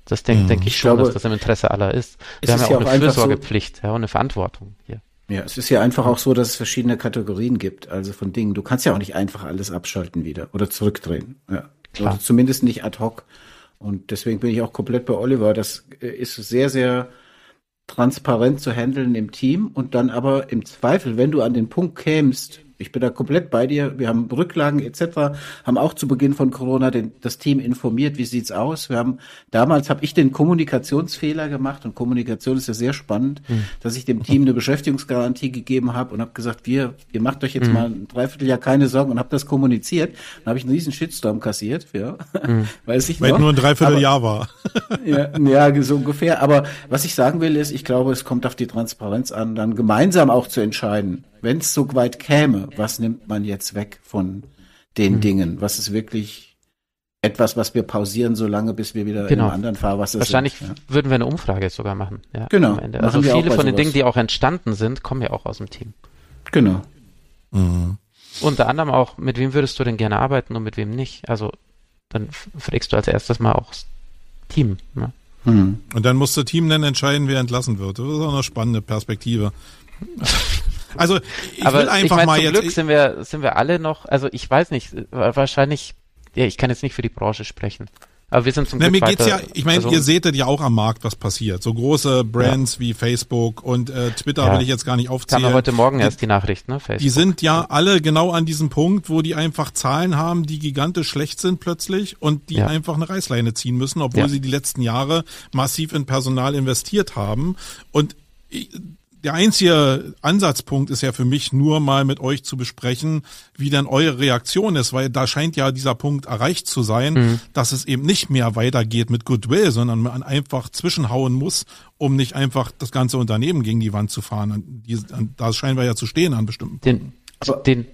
Das denke mhm. denk ich, ich schon, glaube, dass das im Interesse aller ist. Wir haben ja auch eine Fürsorgepflicht so, ja, und eine Verantwortung hier. Ja, es ist ja einfach auch so, dass es verschiedene Kategorien gibt, also von Dingen. Du kannst ja auch nicht einfach alles abschalten wieder oder zurückdrehen. Ja. Klar. Oder zumindest nicht ad hoc. Und deswegen bin ich auch komplett bei Oliver. Das äh, ist sehr, sehr transparent zu handeln im Team und dann aber im Zweifel, wenn du an den Punkt kämst, ich bin da komplett bei dir. Wir haben Rücklagen etc. Haben auch zu Beginn von Corona den, das Team informiert. Wie sieht's aus? Wir haben damals habe ich den Kommunikationsfehler gemacht und Kommunikation ist ja sehr spannend, mhm. dass ich dem Team eine Beschäftigungsgarantie gegeben habe und habe gesagt, wir ihr macht euch jetzt mhm. mal ein Dreivierteljahr keine Sorgen und habe das kommuniziert. Dann habe ich einen riesen Shitstorm kassiert, ja, mhm. weiß ich Weil noch. nur ein Dreivierteljahr war. ja, ja, so ungefähr. Aber was ich sagen will ist, ich glaube, es kommt auf die Transparenz an, dann gemeinsam auch zu entscheiden wenn es so weit käme, was nimmt man jetzt weg von den mhm. Dingen? Was ist wirklich etwas, was wir pausieren, solange bis wir wieder genau. in einem anderen Fahrwasser Wahrscheinlich sind. Wahrscheinlich würden wir eine Umfrage sogar machen. Ja, genau. Also viele von den Dingen, die auch entstanden sind, kommen ja auch aus dem Team. Genau. Mhm. Unter anderem auch, mit wem würdest du denn gerne arbeiten und mit wem nicht? Also dann fragst du als erstes mal auch das Team. Ne? Mhm. Und dann muss das Team dann entscheiden, wer entlassen wird. Das ist auch eine spannende Perspektive. Also ich Aber will einfach ich mein, mal zum jetzt. Glück sind wir, sind wir alle noch, also ich weiß nicht, wahrscheinlich, ja, ich kann jetzt nicht für die Branche sprechen. Aber wir sind zum Na, Glück mir geht's weiter, ja, ich meine, also, ihr seht ja auch am Markt, was passiert. So große Brands ja. wie Facebook und äh, Twitter Ja. will ich jetzt gar nicht aufzählen. kam ja heute Morgen erst die Nachricht, ne? Facebook. Die sind ja alle genau an diesem Punkt, wo die einfach Zahlen haben, die gigantisch schlecht sind plötzlich und die Ja. einfach eine Reißleine ziehen müssen, obwohl sie die letzten Jahre massiv in Personal investiert haben. Und ich- der einzige Ansatzpunkt ist ja für mich nur mal mit euch zu besprechen, wie dann eure Reaktion ist, weil da scheint ja dieser Punkt erreicht zu sein, Mhm. dass es eben nicht mehr weitergeht mit Goodwill, sondern man einfach zwischenhauen muss, um nicht einfach das ganze Unternehmen gegen die Wand zu fahren. Da scheinen wir ja zu stehen an bestimmten Den, Aber- den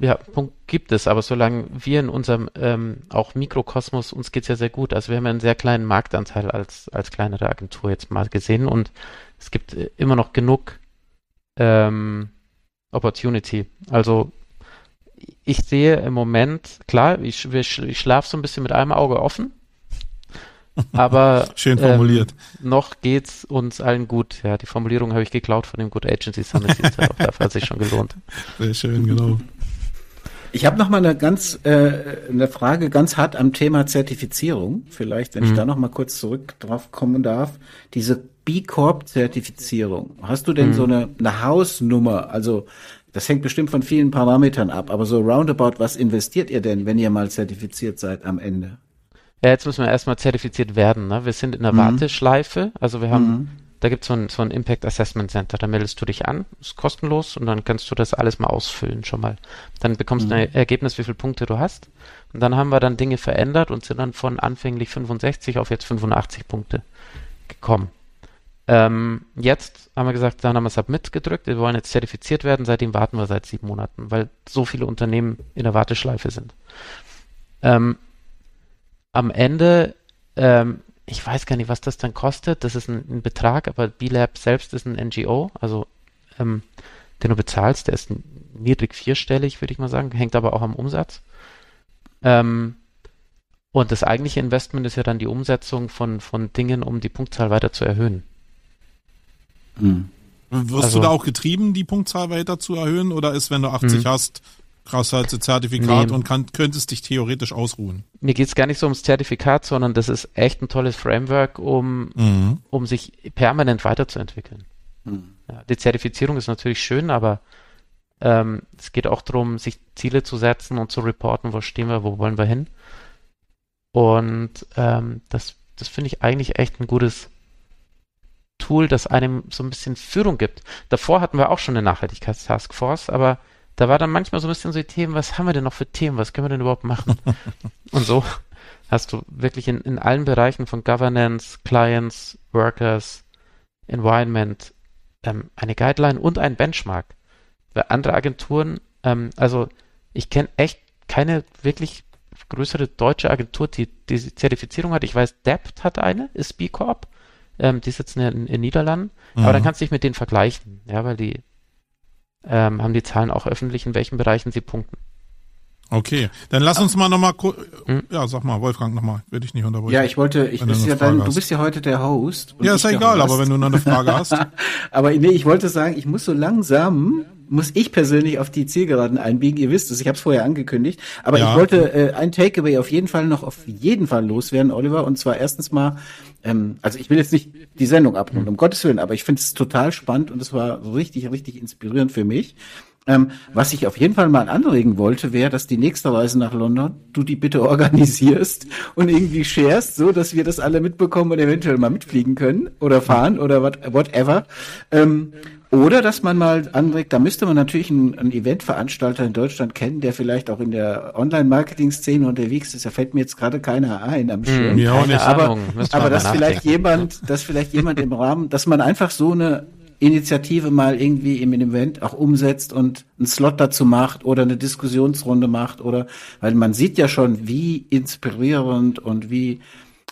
ja, Punkt gibt es, aber solange wir in unserem ähm, auch Mikrokosmos, uns geht's ja sehr gut. Also wir haben ja einen sehr kleinen Marktanteil als, als kleinere Agentur jetzt mal gesehen und es gibt äh, immer noch genug ähm, Opportunity. Also ich sehe im Moment, klar, ich, ich schlafe so ein bisschen mit einem Auge offen, aber Schön formuliert. Ähm, noch geht's uns allen gut. Ja, die Formulierung habe ich geklaut von dem Good Agency Summit. dafür hat sich schon gelohnt. Sehr schön, genau. Ich habe noch mal eine ganz äh, eine Frage ganz hart am Thema Zertifizierung. Vielleicht, wenn ich Mhm. da noch mal kurz zurück drauf kommen darf. Diese B Corp Zertifizierung. Hast du denn Mhm. so eine eine Hausnummer? Also das hängt bestimmt von vielen Parametern ab, aber so roundabout, was investiert ihr denn, wenn ihr mal zertifiziert seid am Ende? Ja, jetzt müssen wir erstmal zertifiziert werden. Ne? Wir sind in der Mhm. Warteschleife. Also wir haben, Mhm. Da gibt so es ein, so ein Impact Assessment Center. Da meldest du dich an, ist kostenlos und dann kannst du das alles mal ausfüllen schon mal. Dann bekommst du Mhm. ein Ergebnis, wie viele Punkte du hast. Und dann haben wir dann Dinge verändert und sind dann von anfänglich 65 auf jetzt 85 Punkte gekommen. Ähm, jetzt haben wir gesagt, dann haben wir Submit gedrückt, wir wollen jetzt zertifiziert werden, seitdem warten wir seit sieben Monaten, weil so viele Unternehmen in der Warteschleife sind. Ähm, am Ende, ähm, ich weiß gar nicht, was das dann kostet, das ist ein, ein Betrag, aber B-Lab selbst ist ein NGO, also ähm, den du bezahlst, der ist niedrig vierstellig, würde ich mal sagen, hängt aber auch am Umsatz. Ähm, und das eigentliche Investment ist ja dann die Umsetzung von, von Dingen, um die Punktzahl weiter zu erhöhen. Mhm. Wirst Also- du da auch getrieben, die Punktzahl weiter zu erhöhen? Oder ist, wenn du 80 Mhm. hast, krass halt das Zertifikat Nee. und kann, könntest dich theoretisch ausruhen? Mir geht es gar nicht so ums Zertifikat, sondern das ist echt ein tolles Framework, um, Mhm. um sich permanent weiterzuentwickeln. Mhm. Ja, die Zertifizierung ist natürlich schön, aber ähm, es geht auch darum, sich Ziele zu setzen und zu reporten, wo stehen wir, wo wollen wir hin. Und ähm, das, das finde ich eigentlich echt ein gutes Tool, das einem so ein bisschen Führung gibt. Davor hatten wir auch schon eine Nachhaltigkeitstaskforce, aber da war dann manchmal so ein bisschen so die Themen, was haben wir denn noch für Themen, was können wir denn überhaupt machen? und so hast du wirklich in, in allen Bereichen von Governance, Clients, Workers, Environment ähm, eine Guideline und ein Benchmark. Weil andere Agenturen, ähm, also ich kenne echt keine wirklich größere deutsche Agentur, die diese Zertifizierung hat. Ich weiß, Dept hat eine, ist B Corp. Ähm, die sitzen in, in den Niederlanden. Aber Mhm. dann kannst du dich mit denen vergleichen, ja, weil die ähm, haben die Zahlen auch öffentlich, in welchen Bereichen sie punkten. Okay, dann lass uns mal nochmal, Mhm. ja, sag mal, Wolfgang nochmal, will ich nicht unterbrechen. Ja, ich wollte, ich bist ja dein, du bist ja heute der Host. und ja, ist ja egal, Host. aber wenn du noch eine Frage hast. Aber nee, ich wollte sagen, ich muss so langsam, muss ich persönlich auf die Zielgeraden einbiegen. Ihr wisst es, ich habe es vorher angekündigt. Aber Ja. ich wollte äh, ein Takeaway auf jeden Fall noch auf jeden Fall loswerden, Oliver. Und zwar erstens mal, ähm, also ich will jetzt nicht die Sendung abrunden, um Gottes Willen, aber ich finde es total spannend und es war richtig, richtig inspirierend für mich. Ähm, was ich auf jeden Fall mal anregen wollte, wäre, dass die nächste Reise nach London du die bitte organisierst und irgendwie sharest, so dass wir das alle mitbekommen und eventuell mal mitfliegen können oder fahren oder what, whatever. Ähm, oder dass man mal anregt, da müsste man natürlich einen, einen Eventveranstalter in Deutschland kennen, der vielleicht auch in der Online-Marketing-Szene unterwegs ist. Da fällt mir jetzt gerade keiner ein am Schirm. Hm, Ja, nicht. Ahnung, aber aber dass vielleicht jemand, dass vielleicht jemand im Rahmen, dass man einfach so eine Initiative mal irgendwie im Event auch umsetzt und einen Slot dazu macht oder eine Diskussionsrunde macht oder, weil man sieht ja schon, wie inspirierend und wie,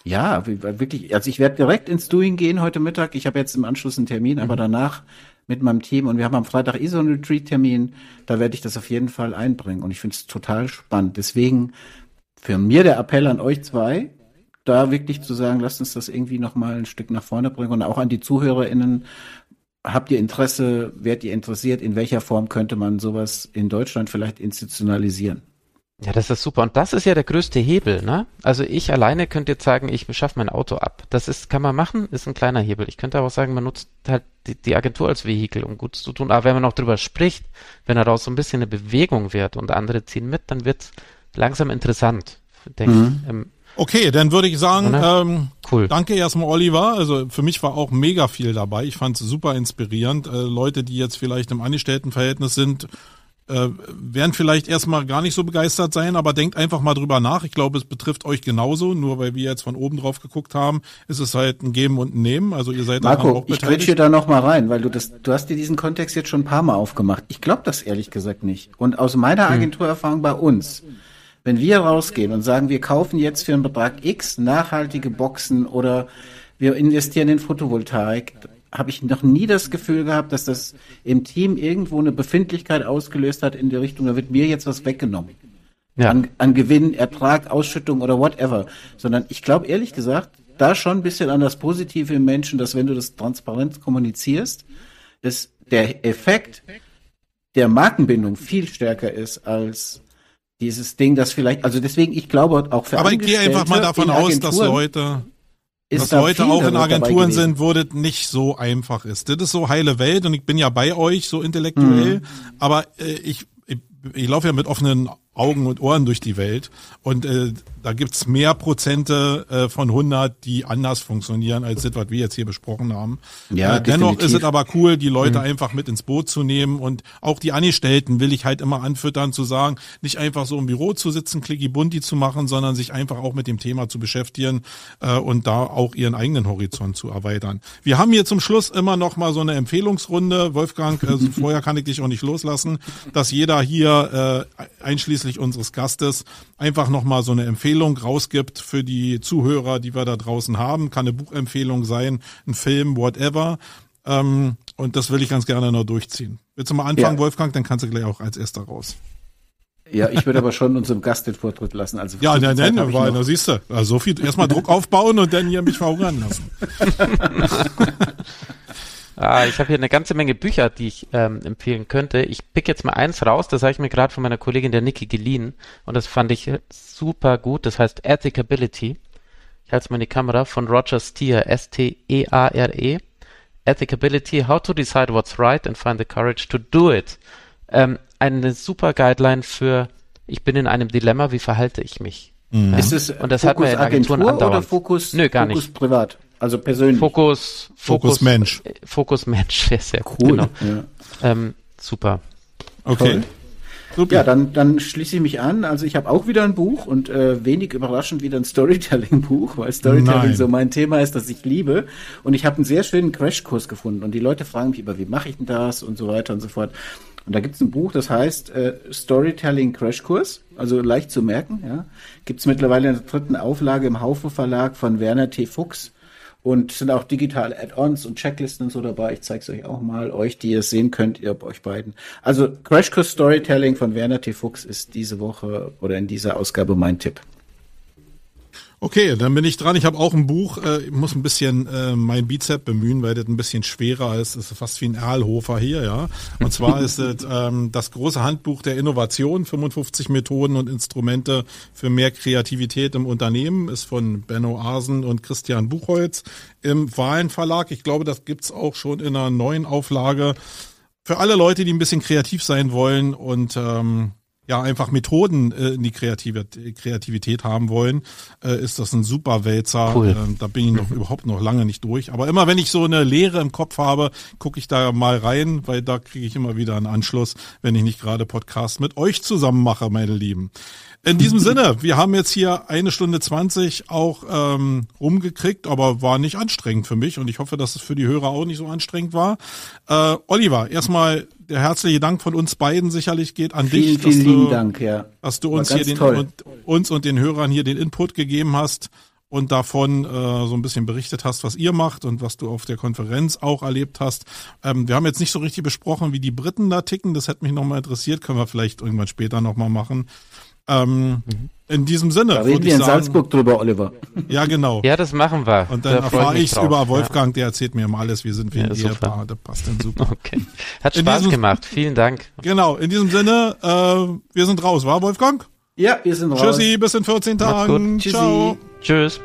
ja, wie, wirklich, also ich werde direkt ins Doing gehen heute Mittag. Ich habe jetzt im Anschluss einen Termin, mhm. aber danach mit meinem Team und wir haben am Freitag eh so einen Retreat-Termin, da werde ich das auf jeden Fall einbringen und ich finde es total spannend. Deswegen für mir der Appell an euch zwei, da wirklich zu sagen, lasst uns das irgendwie noch mal ein Stück nach vorne bringen und auch an die ZuhörerInnen. Habt ihr Interesse, werdet ihr interessiert, in welcher Form könnte man sowas in Deutschland vielleicht institutionalisieren? Ja, das ist super. Und das ist ja der größte Hebel, ne? Also ich alleine könnte jetzt sagen, ich schaffe mein Auto ab. Das ist, kann man machen, ist ein kleiner Hebel. Ich könnte aber auch sagen, man nutzt halt die, die Agentur als Vehikel, um Gutes zu tun. Aber wenn man noch drüber spricht, wenn daraus so ein bisschen eine Bewegung wird und andere ziehen mit, dann wird es langsam interessant, denke mhm. ich. Ähm, Okay, dann würde ich sagen, ähm, cool. danke erstmal Oliver. Also für mich war auch mega viel dabei. Ich fand es super inspirierend. Äh, Leute, die jetzt vielleicht im Angestelltenverhältnis sind, äh, werden vielleicht erstmal gar nicht so begeistert sein, aber denkt einfach mal drüber nach. Ich glaube, es betrifft euch genauso. Nur weil wir jetzt von oben drauf geguckt haben, ist es halt ein Geben und ein Nehmen. Also ihr seid Marco, auch beteiligt. ich quetsche da noch mal rein, weil du das, du hast dir diesen Kontext jetzt schon ein paar Mal aufgemacht. Ich glaube das ehrlich gesagt nicht. Und aus meiner hm. Agenturerfahrung bei uns wenn wir rausgehen und sagen, wir kaufen jetzt für einen Betrag X nachhaltige Boxen oder wir investieren in Photovoltaik, habe ich noch nie das Gefühl gehabt, dass das im Team irgendwo eine Befindlichkeit ausgelöst hat in die Richtung, da wird mir jetzt was weggenommen. Ja. An, an Gewinn, Ertrag, Ausschüttung oder whatever. Sondern ich glaube ehrlich gesagt, da schon ein bisschen an das Positive im Menschen, dass wenn du das transparent kommunizierst, dass der Effekt der Markenbindung viel stärker ist als dieses Ding, das vielleicht, also deswegen, ich glaube auch für Aber ich gehe einfach mal davon aus, dass Leute, dass da Leute auch in Agenturen sind, wo das nicht so einfach ist. Das ist so heile Welt und ich bin ja bei euch so intellektuell, mhm. aber äh, ich, ich, ich laufe ja mit offenen Augen und Ohren durch die Welt und äh, da gibt's mehr Prozente äh, von 100, die anders funktionieren als das, was wir jetzt hier besprochen haben. Ja, äh, dennoch ist es aber cool, die Leute mhm. einfach mit ins Boot zu nehmen und auch die Angestellten will ich halt immer anfüttern, zu sagen, nicht einfach so im Büro zu sitzen, klicki bunti zu machen, sondern sich einfach auch mit dem Thema zu beschäftigen äh, und da auch ihren eigenen Horizont zu erweitern. Wir haben hier zum Schluss immer noch mal so eine Empfehlungsrunde. Wolfgang, also vorher kann ich dich auch nicht loslassen, dass jeder hier äh, einschließlich unseres Gastes einfach noch mal so eine Empfehlung rausgibt für die Zuhörer, die wir da draußen haben. Kann eine Buchempfehlung sein, ein Film, whatever. Ähm, und das will ich ganz gerne noch durchziehen. Willst du mal anfangen, ja. Wolfgang? Dann kannst du gleich auch als erster raus. Ja, ich würde aber schon unserem Gast den Vortritt lassen. Also ja, nein, nein, weil, da siehst du, also so viel erstmal Druck aufbauen und dann hier mich verhungern lassen. Ah, ich habe hier eine ganze Menge Bücher, die ich ähm, empfehlen könnte. Ich pick jetzt mal eins raus, das habe ich mir gerade von meiner Kollegin der Niki geliehen und das fand ich super gut. Das heißt Ethicability. Ich halte es mal in die Kamera von Roger Steer, S-T-E-A-R-E. -E. Ethicability, How to Decide What's Right and Find the Courage to Do It. Ähm, eine super Guideline für, ich bin in einem Dilemma, wie verhalte ich mich? Mhm. Ist es und das Fokus hat man in Agenturen Agentur andauernd. oder Fokus, Nö, gar Fokus nicht. privat? Also persönlich. Fokus, Fokus, Fokus Mensch. Fokus Mensch, sehr, sehr cool. Genau. Ja. Ähm, super. Okay. Super. Ja, dann, dann schließe ich mich an. Also ich habe auch wieder ein Buch und äh, wenig überraschend wieder ein Storytelling-Buch, weil Storytelling Nein. so mein Thema ist, das ich liebe. Und ich habe einen sehr schönen Crashkurs gefunden und die Leute fragen mich über, wie mache ich denn das und so weiter und so fort. Und da gibt es ein Buch, das heißt äh, Storytelling Crashkurs, also leicht zu merken. Ja, gibt es mittlerweile in der dritten Auflage im Haufe Verlag von Werner T. Fuchs und sind auch digitale Add-ons und Checklisten und so dabei. Ich zeige es euch auch mal, euch, die ihr sehen könnt, ihr euch beiden. Also Crashkurs Storytelling von Werner T. Fuchs ist diese Woche oder in dieser Ausgabe mein Tipp. Okay, dann bin ich dran. Ich habe auch ein Buch. Äh, ich muss ein bisschen äh, mein Bizep bemühen, weil das ein bisschen schwerer ist. Das ist fast wie ein Erlhofer hier, ja. Und zwar ist es ähm, das große Handbuch der Innovation, 55 Methoden und Instrumente für mehr Kreativität im Unternehmen, ist von Benno Arsen und Christian Buchholz im Wahlen Verlag. Ich glaube, das gibt's auch schon in einer neuen Auflage. Für alle Leute, die ein bisschen kreativ sein wollen und ähm, ja einfach Methoden äh, in die Kreative, Kreativität haben wollen, äh, ist das ein super Wälzer. Cool. Äh, da bin ich noch mhm. überhaupt noch lange nicht durch. Aber immer wenn ich so eine Leere im Kopf habe, gucke ich da mal rein, weil da kriege ich immer wieder einen Anschluss, wenn ich nicht gerade Podcast mit euch zusammen mache, meine Lieben. In diesem Sinne, wir haben jetzt hier eine Stunde zwanzig auch ähm, rumgekriegt, aber war nicht anstrengend für mich und ich hoffe, dass es für die Hörer auch nicht so anstrengend war. Äh, Oliver, erstmal der herzliche Dank von uns beiden sicherlich geht an vielen, dich, vielen dass lieben du, Dank, ja. dass du uns hier den und, uns und den Hörern hier den Input gegeben hast und davon äh, so ein bisschen berichtet hast, was ihr macht und was du auf der Konferenz auch erlebt hast. Ähm, wir haben jetzt nicht so richtig besprochen, wie die Briten da ticken. Das hätte mich nochmal interessiert. Können wir vielleicht irgendwann später nochmal machen. Ähm, In diesem Sinne. Da reden wir ich in sagen, Salzburg drüber, Oliver. Ja, genau. Ja, das machen wir. Und dann Da erfahre ich es über Wolfgang, der erzählt mir immer alles. Wir sind wie Ja, ein super. Ehepaar. Das passt dann super. Ja. Okay. Hat In Spaß diesem- gemacht. Vielen Dank. Genau, in diesem Sinne, äh, wir sind raus, war Wolfgang? Ja, wir sind raus. Tschüssi, bis in 14 Macht's Tagen. Ciao. Tschüss.